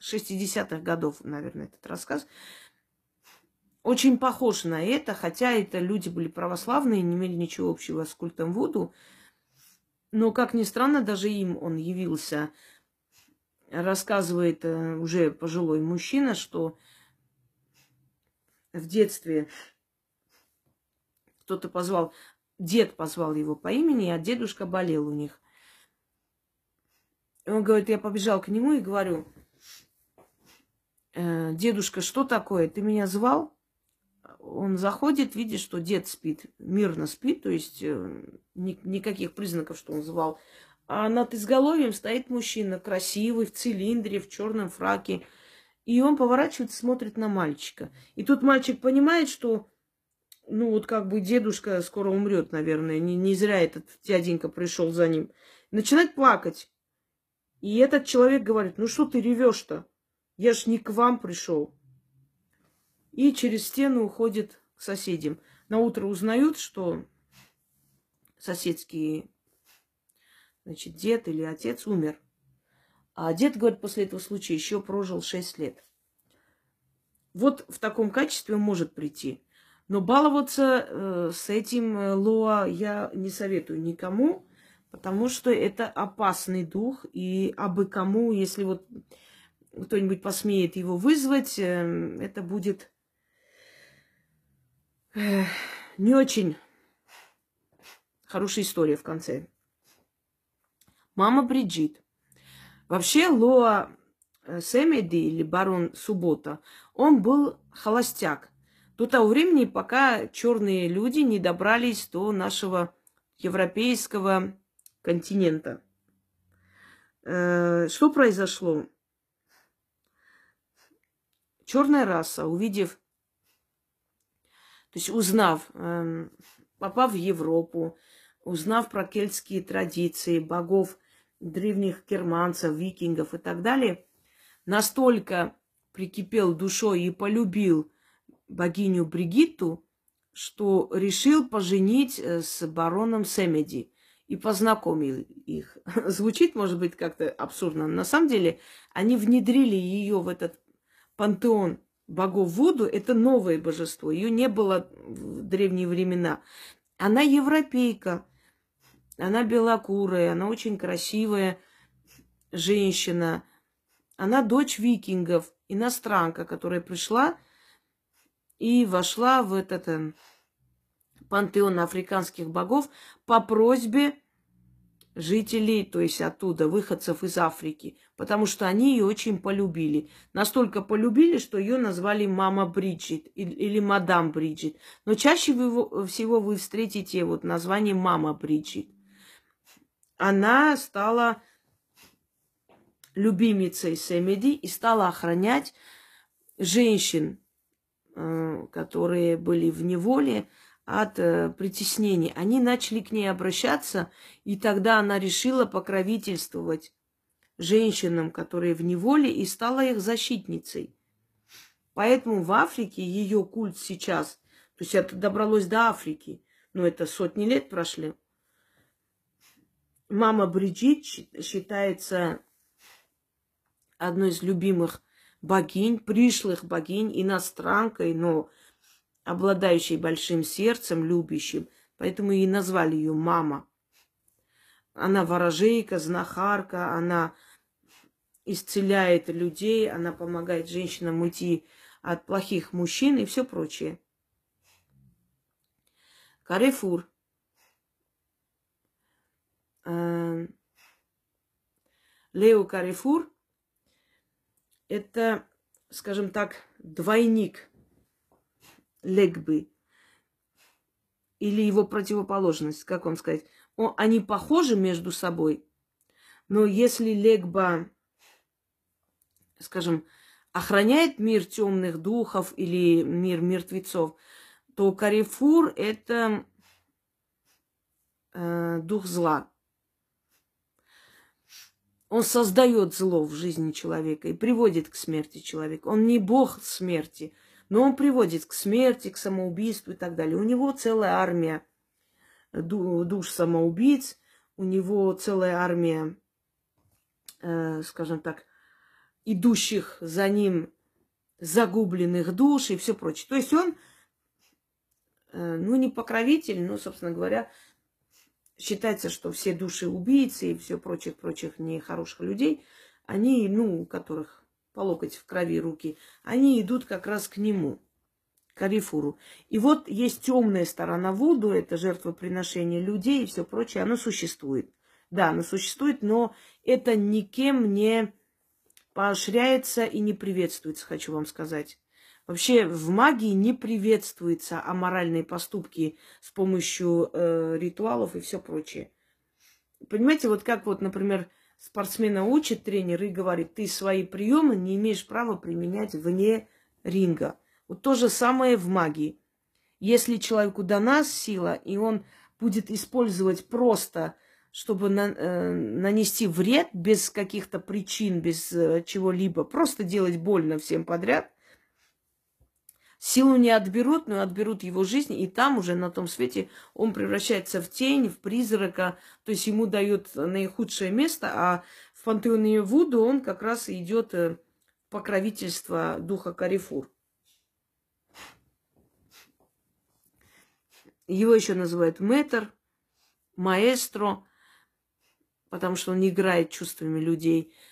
60-х годов, наверное, этот рассказ. Очень похож на это, хотя это люди были православные, не имели ничего общего с культом Вуду. Но, как ни странно, даже им он явился. Рассказывает э, уже пожилой мужчина, что в детстве кто-то позвал, дед позвал его по имени, а дедушка болел у них. Он говорит, я побежал к нему и говорю, «Э, дедушка, что такое? Ты меня звал? Он заходит, видит, что дед спит, мирно спит, то есть э, ни, никаких признаков, что он звал. А над изголовьем стоит мужчина, красивый, в цилиндре, в черном фраке. И он поворачивается, смотрит на мальчика. И тут мальчик понимает, что, ну вот как бы дедушка скоро умрет, наверное. Не, не зря этот дяденька пришел за ним. Начинает плакать. И этот человек говорит, ну что ты ревешь-то? Я ж не к вам пришел. И через стену уходит к соседям. На утро узнают, что соседский значит, дед или отец умер. А дед, говорит, после этого случая еще прожил 6 лет. Вот в таком качестве он может прийти. Но баловаться э, с этим э, Лоа я не советую никому, Потому что это опасный дух, и абы кому, если вот кто-нибудь посмеет его вызвать, эм, это будет не очень хорошая история в конце. Мама Бриджит. Вообще Лоа э, Семеди или барон Суббота, он был холостяк. До того времени, пока черные люди не добрались до нашего европейского континента. Э, что произошло? Черная раса, увидев, то есть узнав, эм, попав в Европу, узнав про кельтские традиции, богов древних германцев, викингов и так далее, настолько прикипел душой и полюбил богиню Бригитту, что решил поженить э, с бароном Семеди и познакомил их. Звучит, может быть, как-то абсурдно. На самом деле, они внедрили ее в этот пантеон богов Вуду. Это новое божество. Ее не было в древние времена. Она европейка. Она белокурая, она очень красивая женщина. Она дочь викингов, иностранка, которая пришла и вошла в этот пантеон африканских богов по просьбе жителей, то есть оттуда, выходцев из Африки, потому что они ее очень полюбили. Настолько полюбили, что ее назвали мама Бриджит или мадам Бриджит. Но чаще всего вы встретите вот название мама Бриджит. Она стала любимицей Семеди и стала охранять женщин, э, которые были в неволе, от э, притеснений. Они начали к ней обращаться, и тогда она решила покровительствовать женщинам, которые в неволе, и стала их защитницей. Поэтому в Африке ее культ сейчас, то есть это добралось до Африки, но это сотни лет прошли. Мама Бриджит считается одной из любимых богинь, пришлых богинь, иностранкой, но обладающей большим сердцем, любящим. Поэтому и назвали ее мама. Она ворожейка, знахарка, она исцеляет людей, она помогает женщинам уйти от плохих мужчин и все прочее. Карифур. Эм, Лео Карифур – это, скажем так, двойник легбы или его противоположность, как вам сказать. О, они похожи между собой, но если легба, скажем, охраняет мир темных духов или мир мертвецов, то Карифур – это э, дух зла. Он создает зло в жизни человека и приводит к смерти человека. Он не бог смерти – но он приводит к смерти, к самоубийству и так далее. У него целая армия душ самоубийц, у него целая армия, э, скажем так, идущих за ним загубленных душ и все прочее. То есть он, э, ну, не покровитель, но, собственно говоря, считается, что все души убийцы и все прочих-прочих нехороших людей, они, ну, у которых по локоть в крови руки, они идут как раз к нему, к Арифуру. И вот есть темная сторона Вуду, это жертвоприношение людей и все прочее, оно существует. Да, оно существует, но это никем не поощряется и не приветствуется, хочу вам сказать. Вообще в магии не приветствуются аморальные поступки с помощью э, ритуалов и все прочее. Понимаете, вот как вот, например, спортсмена учит тренер и говорит, ты свои приемы не имеешь права применять вне ринга. Вот то же самое в магии. Если человеку дана сила, и он будет использовать просто, чтобы на, э, нанести вред без каких-то причин, без э, чего-либо, просто делать больно всем подряд, Силу не отберут, но отберут его жизнь, и там уже на том свете он превращается в тень, в призрака, то есть ему дают наихудшее место, а в пантеоне Вуду он как раз идет э, покровительство духа Карифур. Его еще называют мэтр, маэстро, потому что он играет чувствами людей –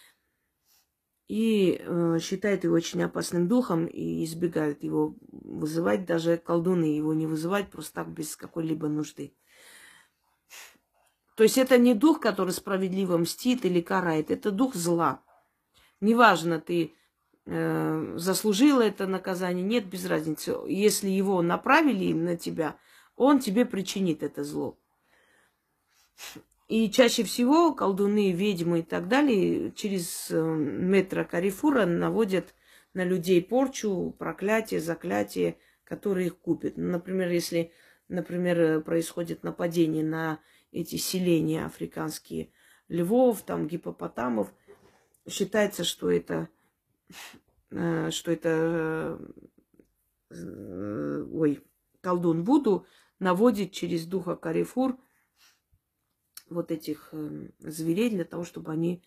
и э, считают его очень опасным духом и избегают его вызывать. Даже колдуны его не вызывать просто так без какой-либо нужды. То есть это не дух, который справедливо мстит или карает, это дух зла. Неважно, ты э, заслужил это наказание, нет, без разницы. Если его направили на тебя, он тебе причинит это зло. И чаще всего колдуны, ведьмы и так далее через э, метро Карифура наводят на людей порчу, проклятие, заклятие, которые их купят. Ну, например, если, например, происходит нападение на эти селения африканские, львов, там, гипопотамов. Считается, что это, э, что это, э, ой, колдун Буду наводит через духа Карифур вот этих э, зверей для того, чтобы они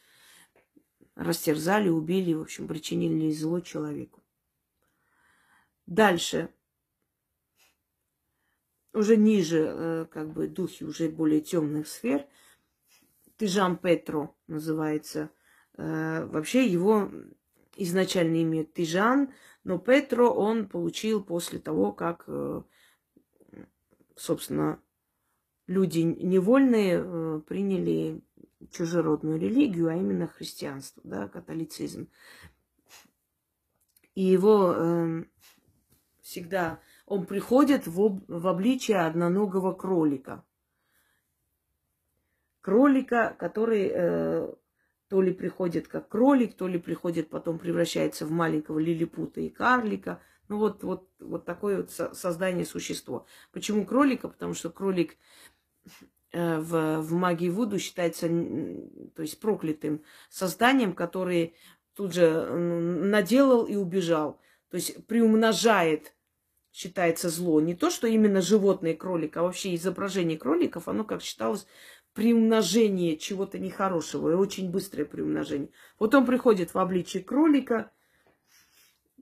растерзали, убили, в общем, причинили зло человеку. Дальше. Уже ниже, э, как бы, духи уже более темных сфер. Тыжам Петро называется. Э, вообще его изначально имя Тыжан, но Петро он получил после того, как, э, собственно, люди невольные приняли чужеродную религию, а именно христианство, да, католицизм. И его э, всегда он приходит в, в обличие одноногого кролика. Кролика, который э, то ли приходит как кролик, то ли приходит, потом превращается в маленького лилипута и карлика. Ну вот, вот, вот такое вот создание существо. Почему кролика? Потому что кролик Э, в, в магии Вуду считается то есть проклятым созданием, который тут же наделал и убежал. То есть приумножает, считается зло. Не то, что именно животное кролик, а вообще изображение кроликов, оно, как считалось, приумножение чего-то нехорошего и очень быстрое приумножение. Вот он приходит в обличие кролика,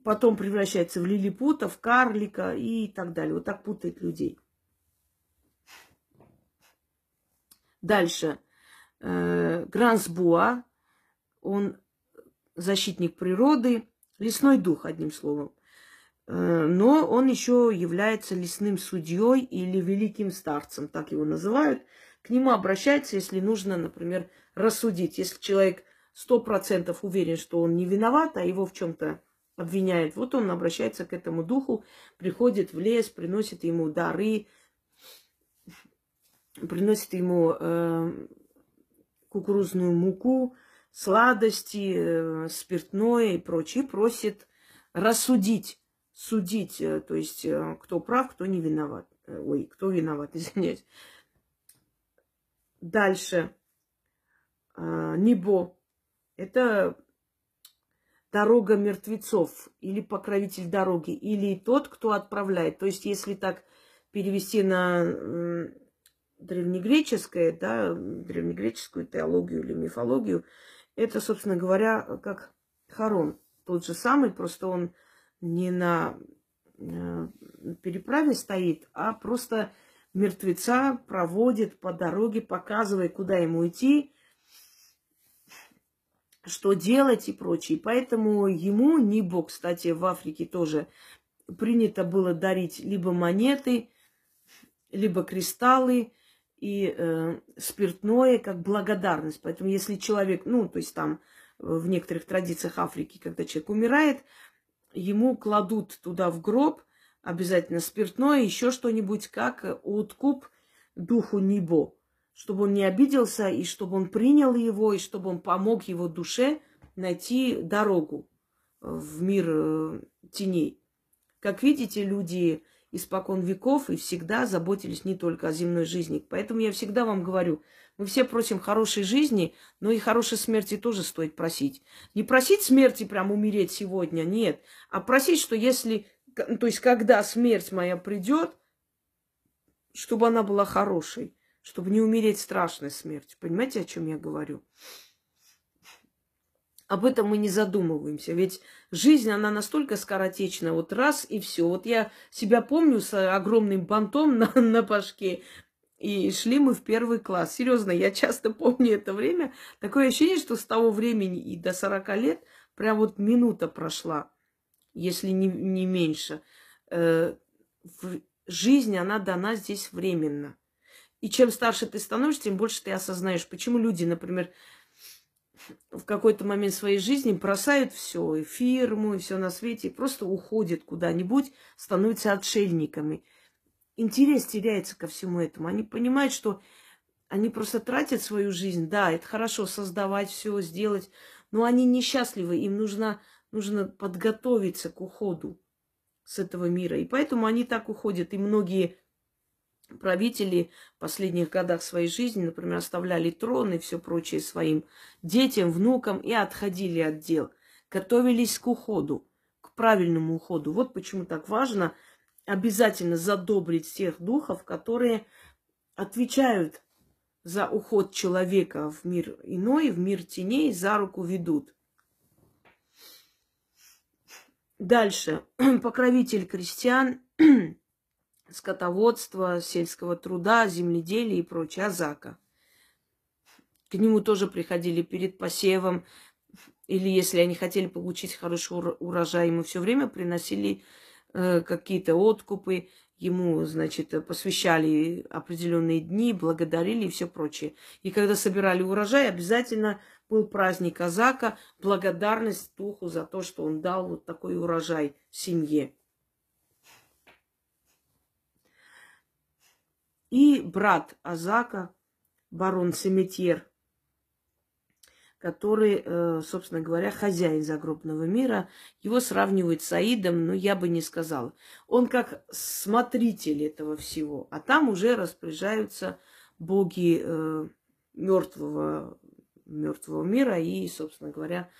потом превращается в лилипута, в карлика и так далее. Вот так путает людей. Дальше. Э, Грансбуа, он защитник природы, лесной дух, одним словом. Э, но он еще является лесным судьей или великим старцем, так его называют. К нему обращается, если нужно, например, рассудить. Если человек сто процентов уверен, что он не виноват, а его в чем-то обвиняет, вот он обращается к этому духу, приходит в лес, приносит ему дары, приносит ему э, кукурузную муку, сладости, э, спиртное и прочее, просит рассудить, судить, э, то есть э, кто прав, кто не виноват. Э, ой, кто виноват, извиняюсь. Дальше. Э, Небо. Это дорога мертвецов или покровитель дороги, или тот, кто отправляет. То есть, если так перевести на древнегреческое, да, древнегреческую теологию или мифологию, это, собственно говоря, как Харон. Тот же самый, просто он не на э, переправе стоит, а просто мертвеца проводит по дороге, показывая, куда ему идти, что делать и прочее. Поэтому ему, Нибо, кстати, в Африке тоже принято было дарить либо монеты, либо кристаллы, и э, спиртное как благодарность. Поэтому если человек, ну, то есть там э, в некоторых традициях Африки, когда человек умирает, ему кладут туда в гроб обязательно спиртное, еще что-нибудь, как откуп духу Нибо, чтобы он не обиделся, и чтобы он принял его, и чтобы он помог его душе найти дорогу в мир э, теней. Как видите, люди испокон веков и всегда заботились не только о земной жизни. Поэтому я всегда вам говорю, мы все просим хорошей жизни, но и хорошей смерти тоже стоит просить. Не просить смерти прям умереть сегодня, нет, а просить, что если, то есть когда смерть моя придет, чтобы она была хорошей, чтобы не умереть страшной смертью. Понимаете, о чем я говорю? Об этом мы не задумываемся. Ведь жизнь, она настолько скоротечна. Вот раз и все. Вот я себя помню с огромным бантом на, на башке. И шли мы в первый класс. Серьезно, я часто помню это время. Такое ощущение, что с того времени и до 40 лет прям вот минута прошла, если не, не меньше. Э, жизнь, она дана здесь временно. И чем старше ты становишься, тем больше ты осознаешь, почему люди, например, в какой-то момент своей жизни бросают все, и фирму, и все на свете, и просто уходят куда-нибудь, становятся отшельниками. Интерес теряется ко всему этому. Они понимают, что они просто тратят свою жизнь. Да, это хорошо создавать все, сделать, но они несчастливы. Им нужно, нужно подготовиться к уходу с этого мира. И поэтому они так уходят. И многие правители в последних годах своей жизни, например, оставляли трон и все прочее своим детям, внукам и отходили от дел, готовились к уходу, к правильному уходу. Вот почему так важно обязательно задобрить всех духов, которые отвечают за уход человека в мир иной, в мир теней, за руку ведут. Дальше. Покровитель крестьян, скотоводства, сельского труда, земледелия и прочее, Азака. К нему тоже приходили перед посевом, или если они хотели получить хороший урожай, ему все время приносили э, какие-то откупы, ему, значит, посвящали определенные дни, благодарили и все прочее. И когда собирали урожай, обязательно был праздник казака, благодарность духу за то, что он дал вот такой урожай семье. И брат Азака, барон Семетьер, который, э, собственно говоря, хозяин загробного мира. Его сравнивают с Аидом, но я бы не сказала. Он как смотритель этого всего, а там уже распоряжаются боги э, мертвого, мертвого мира и, собственно говоря,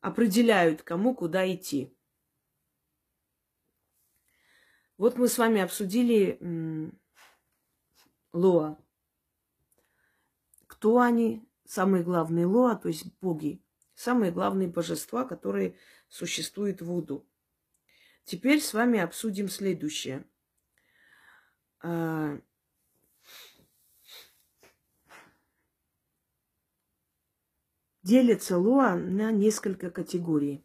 определяют, кому куда идти. Вот мы с вами обсудили Лоа, кто они, самые главные лоа, то есть боги, самые главные божества, которые существуют в Уду. Теперь с вами обсудим следующее. А, делится лоа на несколько категорий.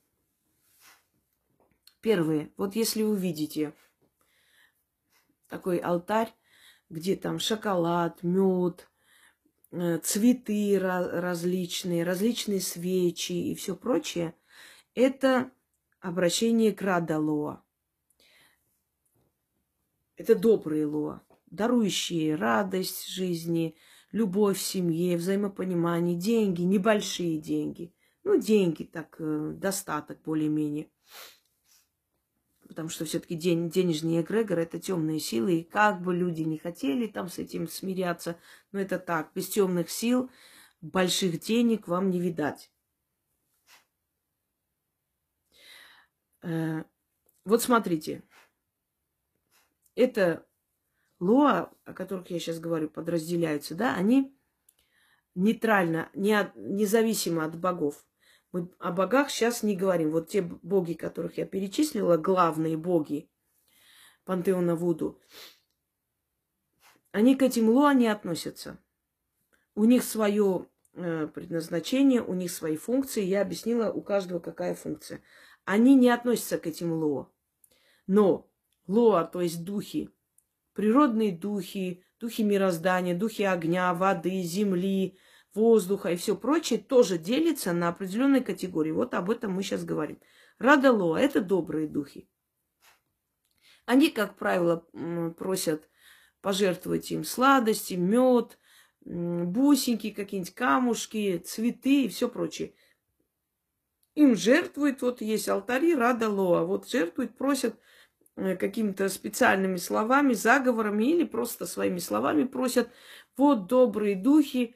Первое. Вот если увидите такой алтарь, где там шоколад, мед, Э, цветы различные, различные свечи и все прочее, это обращение к Радалоа. Это добрые лоа, дарующие радость жизни, любовь в семье, взаимопонимание, деньги, небольшие деньги. Ну, деньги так, э, достаток более-менее потому что все-таки день, денежный эгрегор – это темные силы, и как бы люди не хотели там с этим смиряться, но это так, без темных сил больших денег вам не видать. Э, вот смотрите, это лоа, о которых я сейчас говорю, подразделяются, да, они нейтрально, не от, независимо от богов. Мы о богах сейчас не говорим. Вот те боги, которых я перечислила, главные боги пантеона Вуду, они к этим луа не относятся. У них свое э, предназначение, у них свои функции. Я объяснила, у каждого какая функция. Они не относятся к этим лоа. Но лоа, то есть духи, природные духи, духи мироздания, духи огня, воды, земли, воздуха и все прочее тоже делится на определенные категории. Вот об этом мы сейчас говорим. Радало – это добрые духи. Они, как правило, просят пожертвовать им сладости, мед, бусинки, какие-нибудь камушки, цветы и все прочее. Им жертвуют, вот есть алтари Радалоа, вот жертвуют, просят э, какими-то специальными словами, заговорами или просто своими словами просят, вот добрые духи,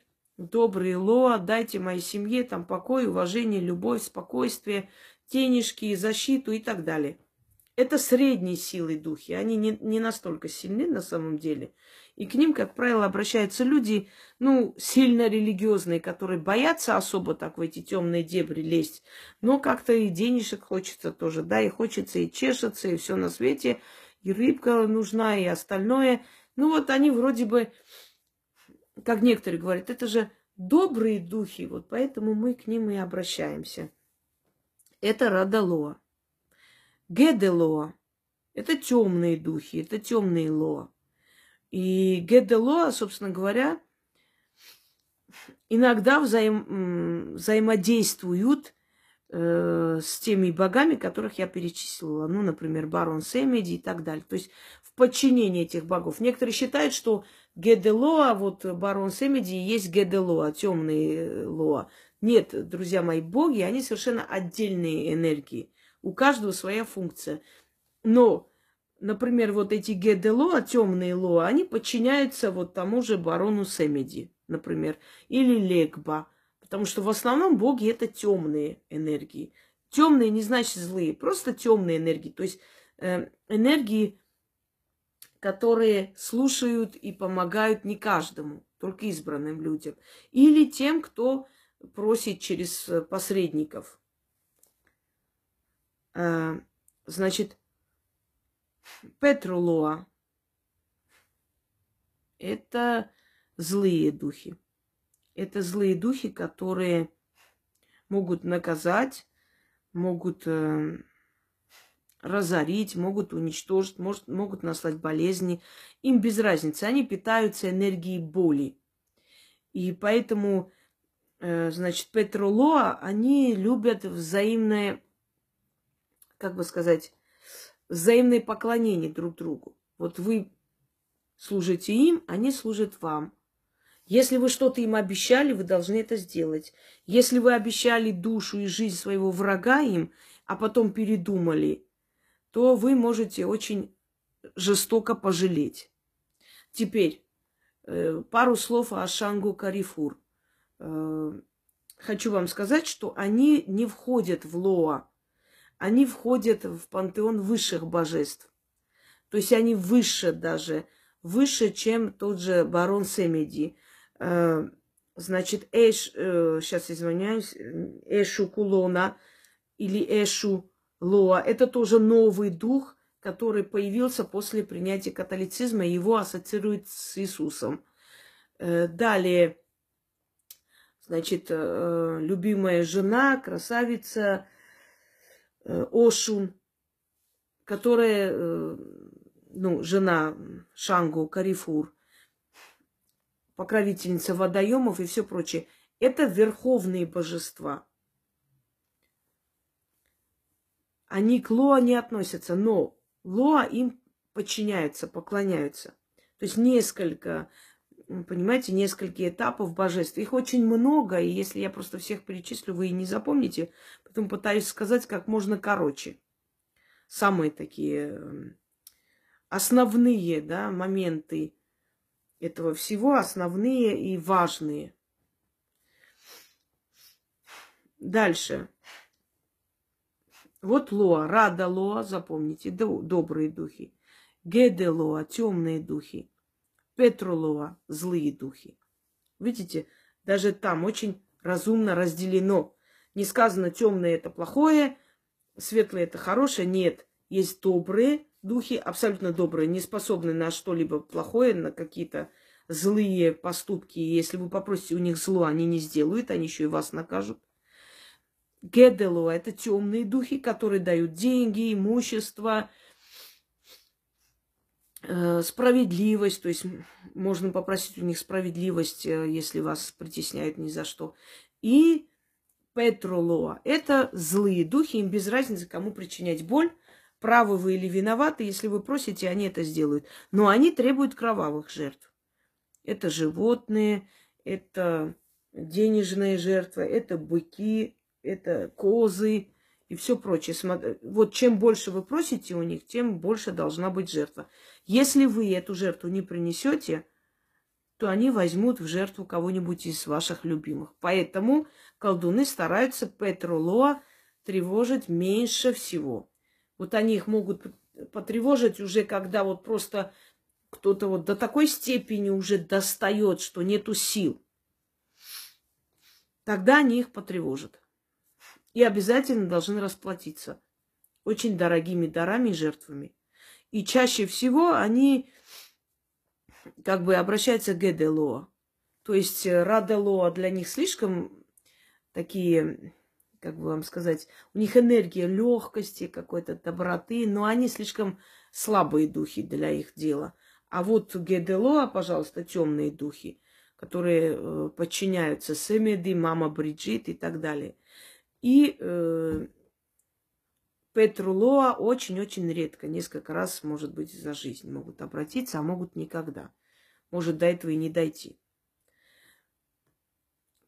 добрые Лоа, дайте моей семье там покой, уважение, любовь, спокойствие, денежки, защиту и так далее. Это средние силы духи, они не, не настолько сильны на самом деле. И к ним, как правило, обращаются люди, ну, сильно религиозные, которые боятся особо так в эти темные дебри лезть. Но как-то и денежек хочется тоже, да, и хочется и чешется, и все на свете, и рыбка нужна, и остальное. Ну вот они вроде бы как некоторые говорят, это же добрые духи, вот поэтому мы к ним и обращаемся. Это Радалоа. Геделоа – это темные духи, это темные лоа. И Геделоа, собственно говоря, иногда взаим, взаимодействуют э, с теми богами, которых я перечислила. Ну, например, барон Семеди и так далее. То есть в подчинении этих богов. Некоторые считают, что Геделоа, вот барон Семеди, есть Геделоа, темные Лоа. Нет, друзья мои, боги, они совершенно отдельные энергии. У каждого своя функция. Но например, вот эти Геделоа, темные Лоа, они подчиняются вот тому же барону Семеди, например, или Легба. Потому что в основном боги это темные энергии. Темные не значит злые, просто темные энергии. То есть э, энергии, которые слушают и помогают не каждому, только избранным людям. Или тем, кто просит через э, посредников. Э, значит, Петрулоа – это злые духи. Это злые духи, которые могут наказать, могут э, разорить, могут уничтожить, может, могут наслать болезни. Им без разницы. Они питаются энергией боли. И поэтому, э, значит, Петролоа, они любят взаимное, как бы сказать, взаимное поклонение друг другу. Вот вы служите им, они служат вам. Если вы что-то им обещали, вы должны это сделать. Если вы обещали душу и жизнь своего врага им, а потом передумали, то вы можете очень жестоко пожалеть. Теперь э, пару слов о Шангу Карифур. Э, хочу вам сказать, что они не входят в Лоа они входят в пантеон высших божеств. То есть они выше даже, выше, чем тот же барон Семеди. Э, значит, Эш, сейчас извиняюсь, Эшу Кулона или Эшу Лоа, это тоже новый дух, который появился после принятия католицизма, его ассоциируют с Иисусом. Э, далее, значит, любимая жена, красавица, Э, Ошун, которая, э, ну, жена Шангу Карифур, покровительница водоемов и все прочее. Это верховные божества. Они к Лоа не относятся, но Лоа им подчиняются, поклоняются. То есть несколько, понимаете, несколько этапов божеств. Их очень много, и если я просто всех перечислю, вы и не запомните. Поэтому пытаюсь сказать как можно короче. Самые такие эм, основные да, моменты этого всего, основные и важные. Дальше. Вот Лоа, Рада Лоа, запомните, добрые духи. Геде Лоа, темные духи. Петру Лоа, злые духи. Видите, даже там очень разумно разделено. Не сказано темное это плохое, светлое это хорошее. Нет, есть добрые духи, абсолютно добрые, не способны на что-либо плохое, на какие-то злые поступки. Если вы попросите у них зло, они не сделают, они еще и вас накажут. Гедело – это темные духи, которые дают деньги, имущество, э, справедливость. То есть можно попросить у них справедливость, э, если вас притесняют ни за что. И Петролоа. Это злые духи, им без разницы, кому причинять боль. Правы вы или виноваты, если вы просите, они это сделают. Но они требуют кровавых жертв. Это животные, это денежные жертвы, это быки, это козы и все прочее. Вот чем больше вы просите у них, тем больше должна быть жертва. Если вы эту жертву не принесете, то они возьмут в жертву кого-нибудь из ваших любимых. Поэтому колдуны стараются Петролоа тревожить меньше всего. Вот они их могут потревожить уже, когда вот просто кто-то вот до такой степени уже достает, что нету сил. Тогда они их потревожат. И обязательно должны расплатиться очень дорогими дарами и жертвами. И чаще всего они как бы обращаются к Геделоа. То есть э, Раделоа для них слишком такие, как бы вам сказать, у них энергия легкости, какой-то доброты, но они слишком слабые духи для их дела. А вот Геделоа, пожалуйста, темные духи, которые э, подчиняются Семеди, мама Бриджит и так далее. И э, Петрулоа очень-очень редко, несколько раз, может быть, за жизнь могут обратиться, а могут никогда. Может до этого и не дойти.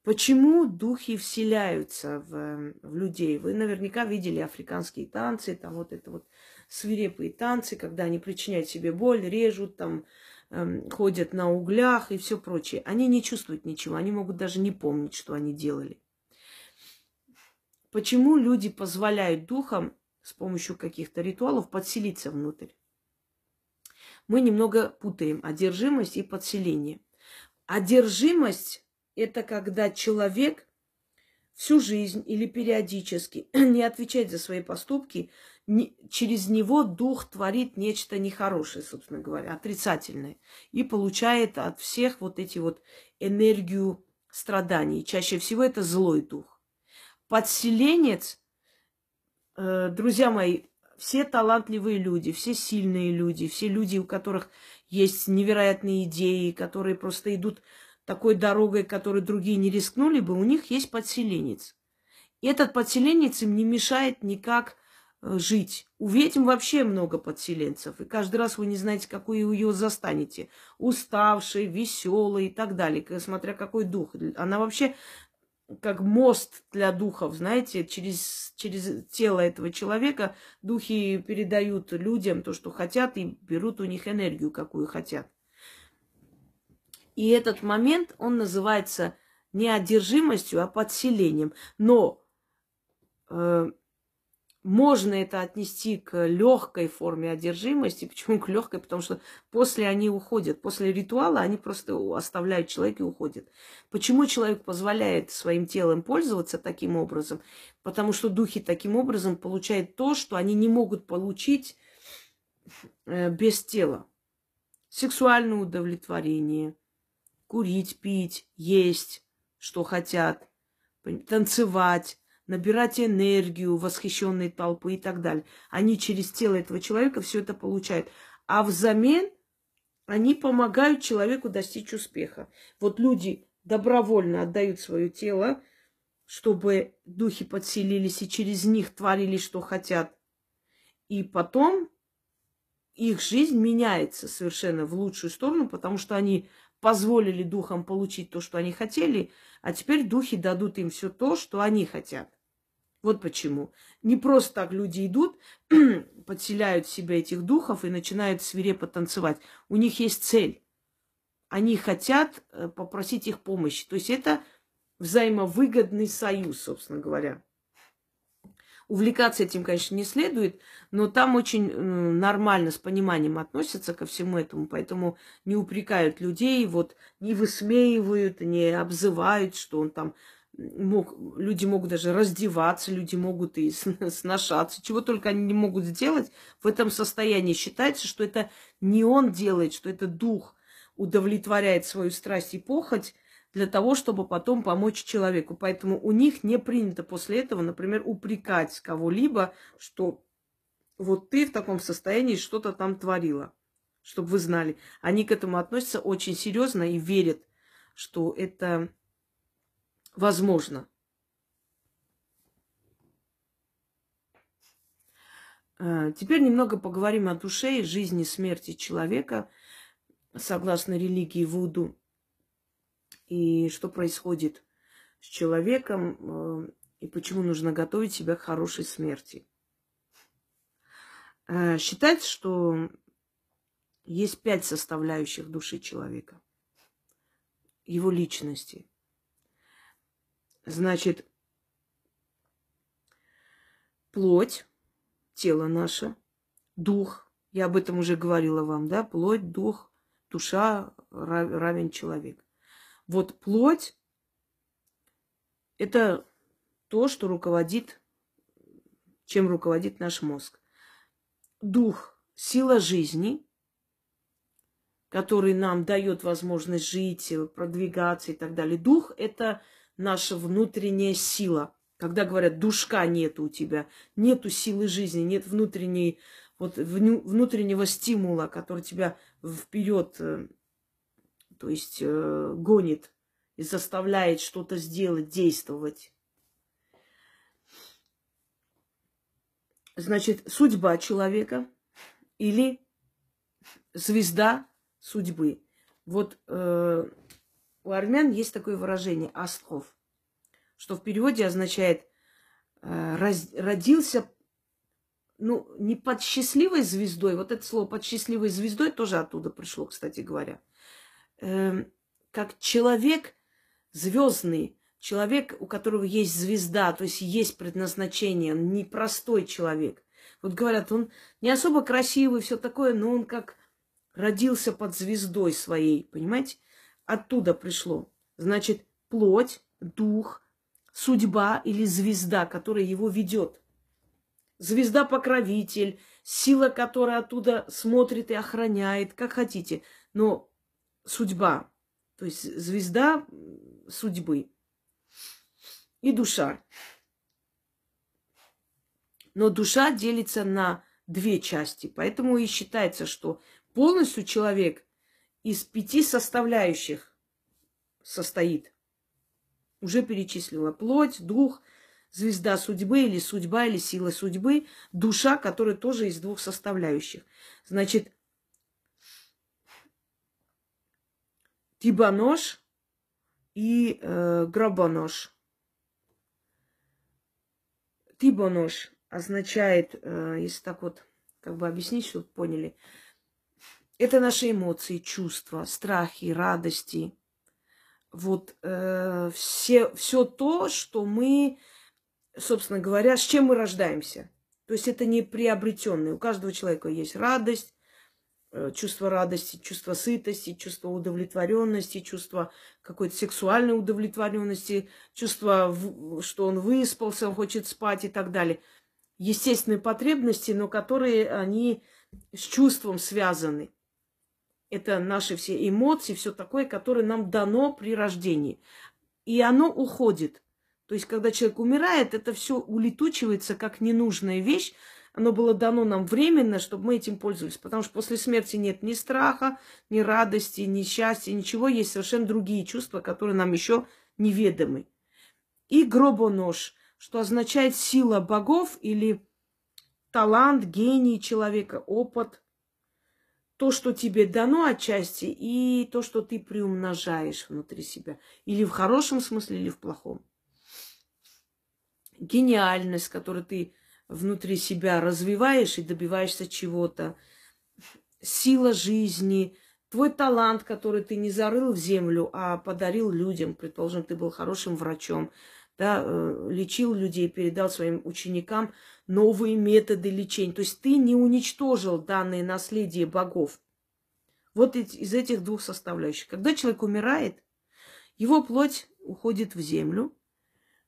Почему духи вселяются в, в людей? Вы наверняка видели африканские танцы, там вот это вот свирепые танцы, когда они причиняют себе боль, режут, там, эм, ходят на углях и все прочее. Они не чувствуют ничего, они могут даже не помнить, что они делали. Почему люди позволяют духам с помощью каких-то ритуалов подселиться внутрь? Мы немного путаем одержимость и подселение. Одержимость – это когда человек всю жизнь или периодически не отвечает за свои поступки, не, через него дух творит нечто нехорошее, собственно говоря, отрицательное, и получает от всех вот эти вот энергию страданий. Чаще всего это злой дух. Подселенец, э, друзья мои, все талантливые люди, все сильные люди, все люди, у которых есть невероятные идеи, которые просто идут такой дорогой, которой другие не рискнули бы, у них есть подселенец. И этот подселенец им не мешает никак э, жить. У ведьм вообще много подселенцев, и каждый раз вы не знаете, какую ее застанете. Уставший, веселый и так далее, смотря какой дух. Она вообще как мост для духов, знаете, через, через тело этого человека духи передают людям то, что хотят, и берут у них энергию, какую хотят. И этот момент, он называется не одержимостью, а подселением. Но э, можно это отнести к легкой форме одержимости. Почему к легкой? Потому что после они уходят. После ритуала они просто оставляют человека и уходят. Почему человек позволяет своим телом пользоваться таким образом? Потому что духи таким образом получают то, что они не могут получить э, без тела. Сексуальное удовлетворение – курить, пить, есть, что хотят, танцевать, набирать энергию восхищенной толпы и так далее. Они через тело этого человека все это получают. А взамен они помогают человеку достичь успеха. Вот люди добровольно отдают свое тело, чтобы духи подселились и через них творили, что хотят. И потом их жизнь меняется совершенно в лучшую сторону, потому что они позволили духам получить то, что они хотели, а теперь духи дадут им все то, что они хотят. Вот почему. Не просто так люди идут, подселяют в себя этих духов и начинают свирепо танцевать. У них есть цель. Они хотят э, попросить их помощи. То есть это взаимовыгодный союз, собственно говоря. Увлекаться этим, конечно, не следует, но там очень нормально, с пониманием относятся ко всему этому, поэтому не упрекают людей, вот не высмеивают, не обзывают, что он там мог, люди могут даже раздеваться, люди могут и сношаться, чего только они не могут сделать в этом состоянии. Считается, что это не он делает, что это дух удовлетворяет свою страсть и похоть, для того, чтобы потом помочь человеку. Поэтому у них не принято после этого, например, упрекать кого-либо, что вот ты в таком состоянии что-то там творила, чтобы вы знали. Они к этому относятся очень серьезно и верят, что это возможно. А, теперь немного поговорим о душе и жизни смерти человека, согласно религии Вуду и что происходит с человеком, э, и почему нужно готовить себя к хорошей смерти. Э, считается, что есть пять составляющих души человека, его личности. Значит, плоть, тело наше, дух, я об этом уже говорила вам, да, плоть, дух, душа равен человек. Вот плоть – это то, что руководит, чем руководит наш мозг. Дух – сила жизни, который нам дает возможность жить, продвигаться и так далее. Дух – это наша внутренняя сила. Когда говорят, душка нет у тебя, нету силы жизни, нет внутренней, вот внутреннего стимула, который тебя вперед э, то есть э, гонит и заставляет что-то сделать, действовать. Значит, судьба человека или звезда судьбы. Вот э, у армян есть такое выражение «астров», что в переводе означает э, раз, «родился ну, не под счастливой звездой, вот это слово под счастливой звездой тоже оттуда пришло, кстати говоря, э, как человек звездный, человек, у которого есть звезда, то есть есть предназначение, он не простой человек. Вот говорят, он не особо красивый, все такое, но он как родился под звездой своей, понимаете? Оттуда пришло. Значит, плоть, дух, судьба или звезда, которая его ведет. Звезда-покровитель, сила, которая оттуда смотрит и охраняет, как хотите. Но судьба, то есть звезда судьбы и душа. Но душа делится на две части. Поэтому и считается, что полностью человек из пяти составляющих состоит. Уже перечислила плоть, дух, звезда судьбы или судьба или сила судьбы, душа, которая тоже из двух составляющих. Значит, тибанож и э, гробонож. Тибонож означает, э, если так вот как бы объяснить, чтобы поняли, это наши эмоции, чувства, страхи, радости. Вот э, все, все то, что мы, собственно говоря, с чем мы рождаемся. То есть это не приобретенное. У каждого человека есть радость, чувство радости, чувство сытости, чувство удовлетворенности, чувство какой-то сексуальной удовлетворенности, чувство, что он выспался, он хочет спать и так далее. Естественные потребности, но которые они с чувством связаны. Это наши все эмоции, все такое, которое нам дано при рождении. И оно уходит. То есть, когда человек умирает, это все улетучивается как ненужная вещь, оно было дано нам временно, чтобы мы этим пользовались. Потому что после смерти нет ни страха, ни радости, ни счастья, ничего. Есть совершенно другие чувства, которые нам еще неведомы. И гробонож, что означает сила богов или талант, гений человека, опыт. То, что тебе дано отчасти, и то, что ты приумножаешь внутри себя. Или в хорошем смысле, или в плохом. Гениальность, которую ты внутри себя развиваешь и добиваешься чего-то. Сила жизни, твой талант, который ты не зарыл в землю, а подарил людям. Предположим, ты был хорошим врачом, да, э, лечил людей, передал своим ученикам новые методы лечения. То есть ты не уничтожил данное наследие богов. Вот из этих двух составляющих. Когда человек умирает, его плоть уходит в землю,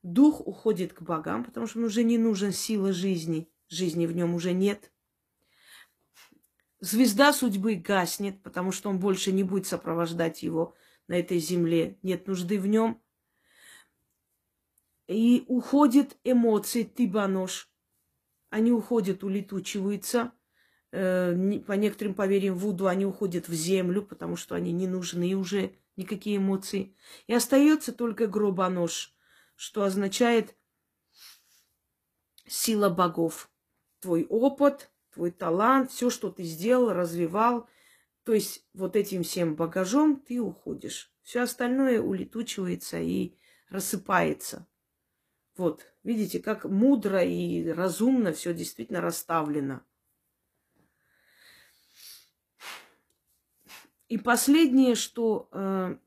Дух уходит к богам, потому что он уже не нужен сила жизни. Жизни в нем уже нет. Звезда судьбы гаснет, потому что он больше не будет сопровождать его на этой земле. Нет нужды в нем. И уходят эмоции, тибанош. Они уходят, улетучиваются. Э, по некоторым поверьям Вуду они уходят в землю, потому что они не нужны уже, никакие эмоции. И остается только гробонож – что означает сила богов. Твой опыт, твой талант, все, что ты сделал, развивал. То есть вот этим всем багажом ты уходишь. Все остальное улетучивается и рассыпается. Вот, видите, как мудро и разумно все действительно расставлено. И последнее, что э,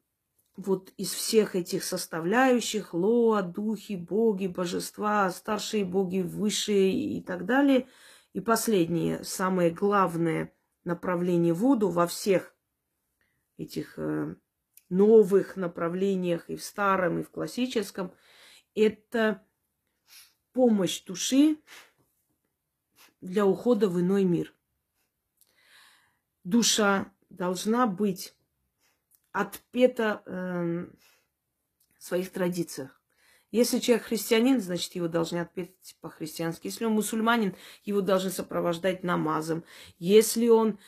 вот из всех этих составляющих, лоа, духи, боги, божества, старшие боги, высшие и так далее. И последнее, самое главное направление Вуду во всех этих э, новых направлениях и в старом, и в классическом, это помощь души для ухода в иной мир. Душа должна быть отпето э, в своих традициях. Если человек христианин, значит, его должны отпеть по-христиански. Если он мусульманин, его должны сопровождать намазом. Если он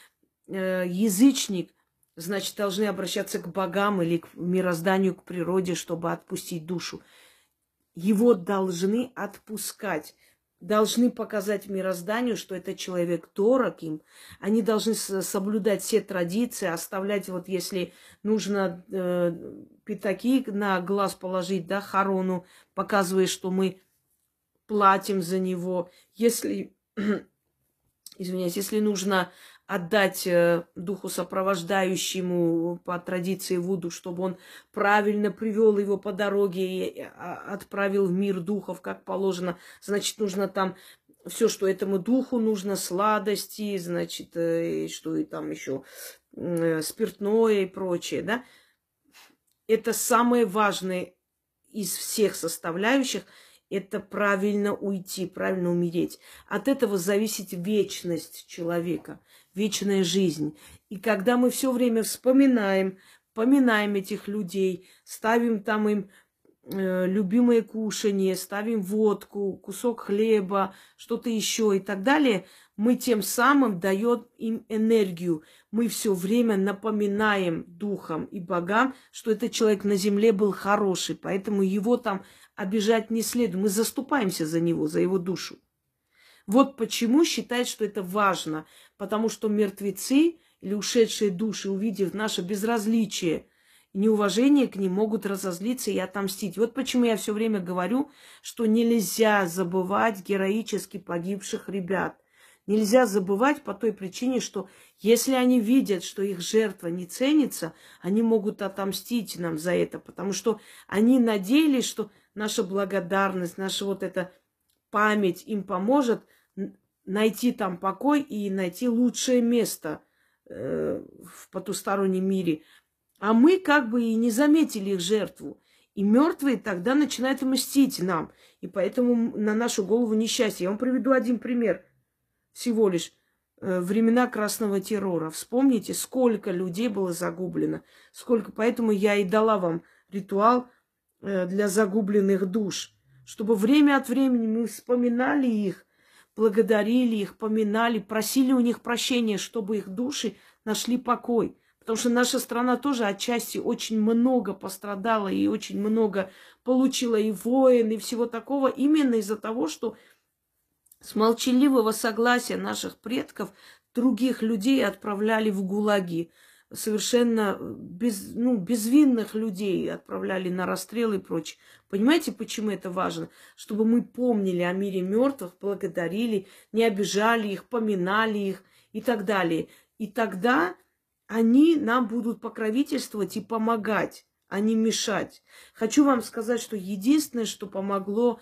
э, язычник, значит, должны обращаться к богам или к мирозданию, к природе, чтобы отпустить душу. Его должны отпускать должны показать мирозданию, что этот человек дорог им. Они должны соблюдать все традиции, оставлять, вот если нужно э, пятаки на глаз положить, да, хорону, показывая, что мы платим за него. Если извиняюсь, если нужно отдать э, духу сопровождающему по традиции Вуду, чтобы он правильно привел его по дороге и а, отправил в мир духов, как положено. Значит, нужно там все, что этому духу нужно, сладости, значит, э, и что и там еще э, спиртное и прочее, да. Это самое важное из всех составляющих – это правильно уйти, правильно умереть. От этого зависит вечность человека, вечная жизнь. И когда мы все время вспоминаем, поминаем этих людей, ставим там им э, любимое кушание, ставим водку, кусок хлеба, что-то еще и так далее, мы тем самым даем им энергию. Мы все время напоминаем духам и богам, что этот человек на земле был хороший, поэтому его там обижать не следует. Мы заступаемся за него, за его душу. Вот почему считает, что это важно. Потому что мертвецы или ушедшие души, увидев наше безразличие и неуважение к ним, могут разозлиться и отомстить. Вот почему я все время говорю, что нельзя забывать героически погибших ребят. Нельзя забывать по той причине, что если они видят, что их жертва не ценится, они могут отомстить нам за это, потому что они надеялись, что наша благодарность, наша вот эта память им поможет найти там покой и найти лучшее место э, в потустороннем мире. А мы как бы и не заметили их жертву. И мертвые тогда начинают мстить нам. И поэтому на нашу голову несчастье. Я вам приведу один пример. Всего лишь э, времена красного террора. Вспомните, сколько людей было загублено. Сколько. Поэтому я и дала вам ритуал Э, для загубленных душ, чтобы время от времени мы вспоминали их, благодарили их, поминали, просили у них прощения, чтобы их души нашли покой. Потому что наша страна тоже отчасти очень много пострадала и очень много получила и войн, и всего такого, именно из-за того, что с молчаливого согласия наших предков других людей отправляли в гулаги совершенно без, ну, безвинных людей отправляли на расстрел и прочее. Понимаете, почему это важно? Чтобы мы помнили о мире мертвых, благодарили, не обижали их, поминали их и так далее. И тогда они нам будут покровительствовать и помогать, а не мешать. Хочу вам сказать, что единственное, что помогло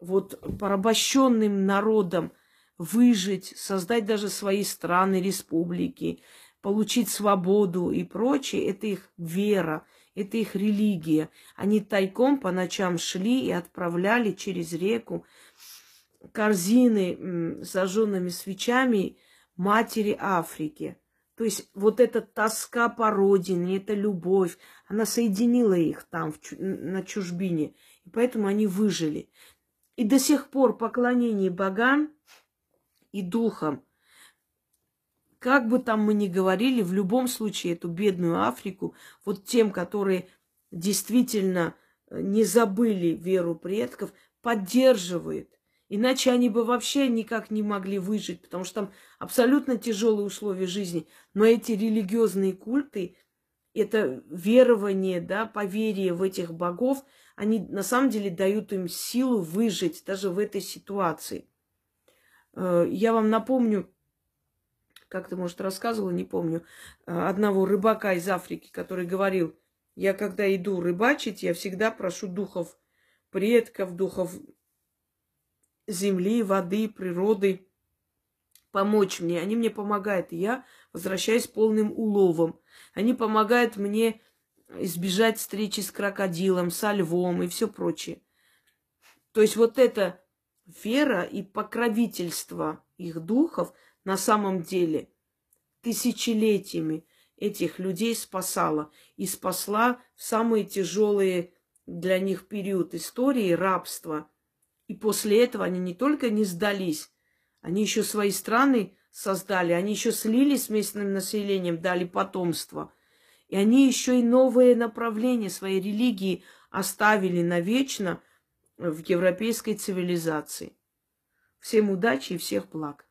вот порабощенным народам выжить, создать даже свои страны, республики, получить свободу и прочее, это их вера, это их религия. Они тайком по ночам шли и отправляли через реку корзины с зажженными свечами матери Африки. То есть вот эта тоска по родине, эта любовь, она соединила их там на чужбине. И поэтому они выжили. И до сих пор поклонение богам и духам как бы там мы ни говорили, в любом случае эту бедную Африку, вот тем, которые действительно э, не забыли веру предков, поддерживает. Иначе они бы вообще никак не могли выжить, потому что там абсолютно тяжелые условия жизни. Но эти религиозные культы, это верование, да, поверие в этих богов, они на самом деле дают им силу выжить даже в этой ситуации. Э, я вам напомню, как-то, может, рассказывала, не помню, а, одного рыбака из Африки, который говорил, я когда иду рыбачить, я всегда прошу духов предков, духов земли, воды, природы помочь мне. Они мне помогают, и я возвращаюсь полным уловом. Они помогают мне избежать встречи с крокодилом, со львом и все прочее. То есть вот эта вера и покровительство их духов – на самом деле тысячелетиями этих людей спасала и спасла в самые тяжелые для них период истории рабства. И после этого они не только не сдались, они еще свои страны создали, они еще слились с местным населением, дали потомство. И они еще и новые направления своей религии оставили навечно в европейской цивилизации. Всем удачи и всех благ.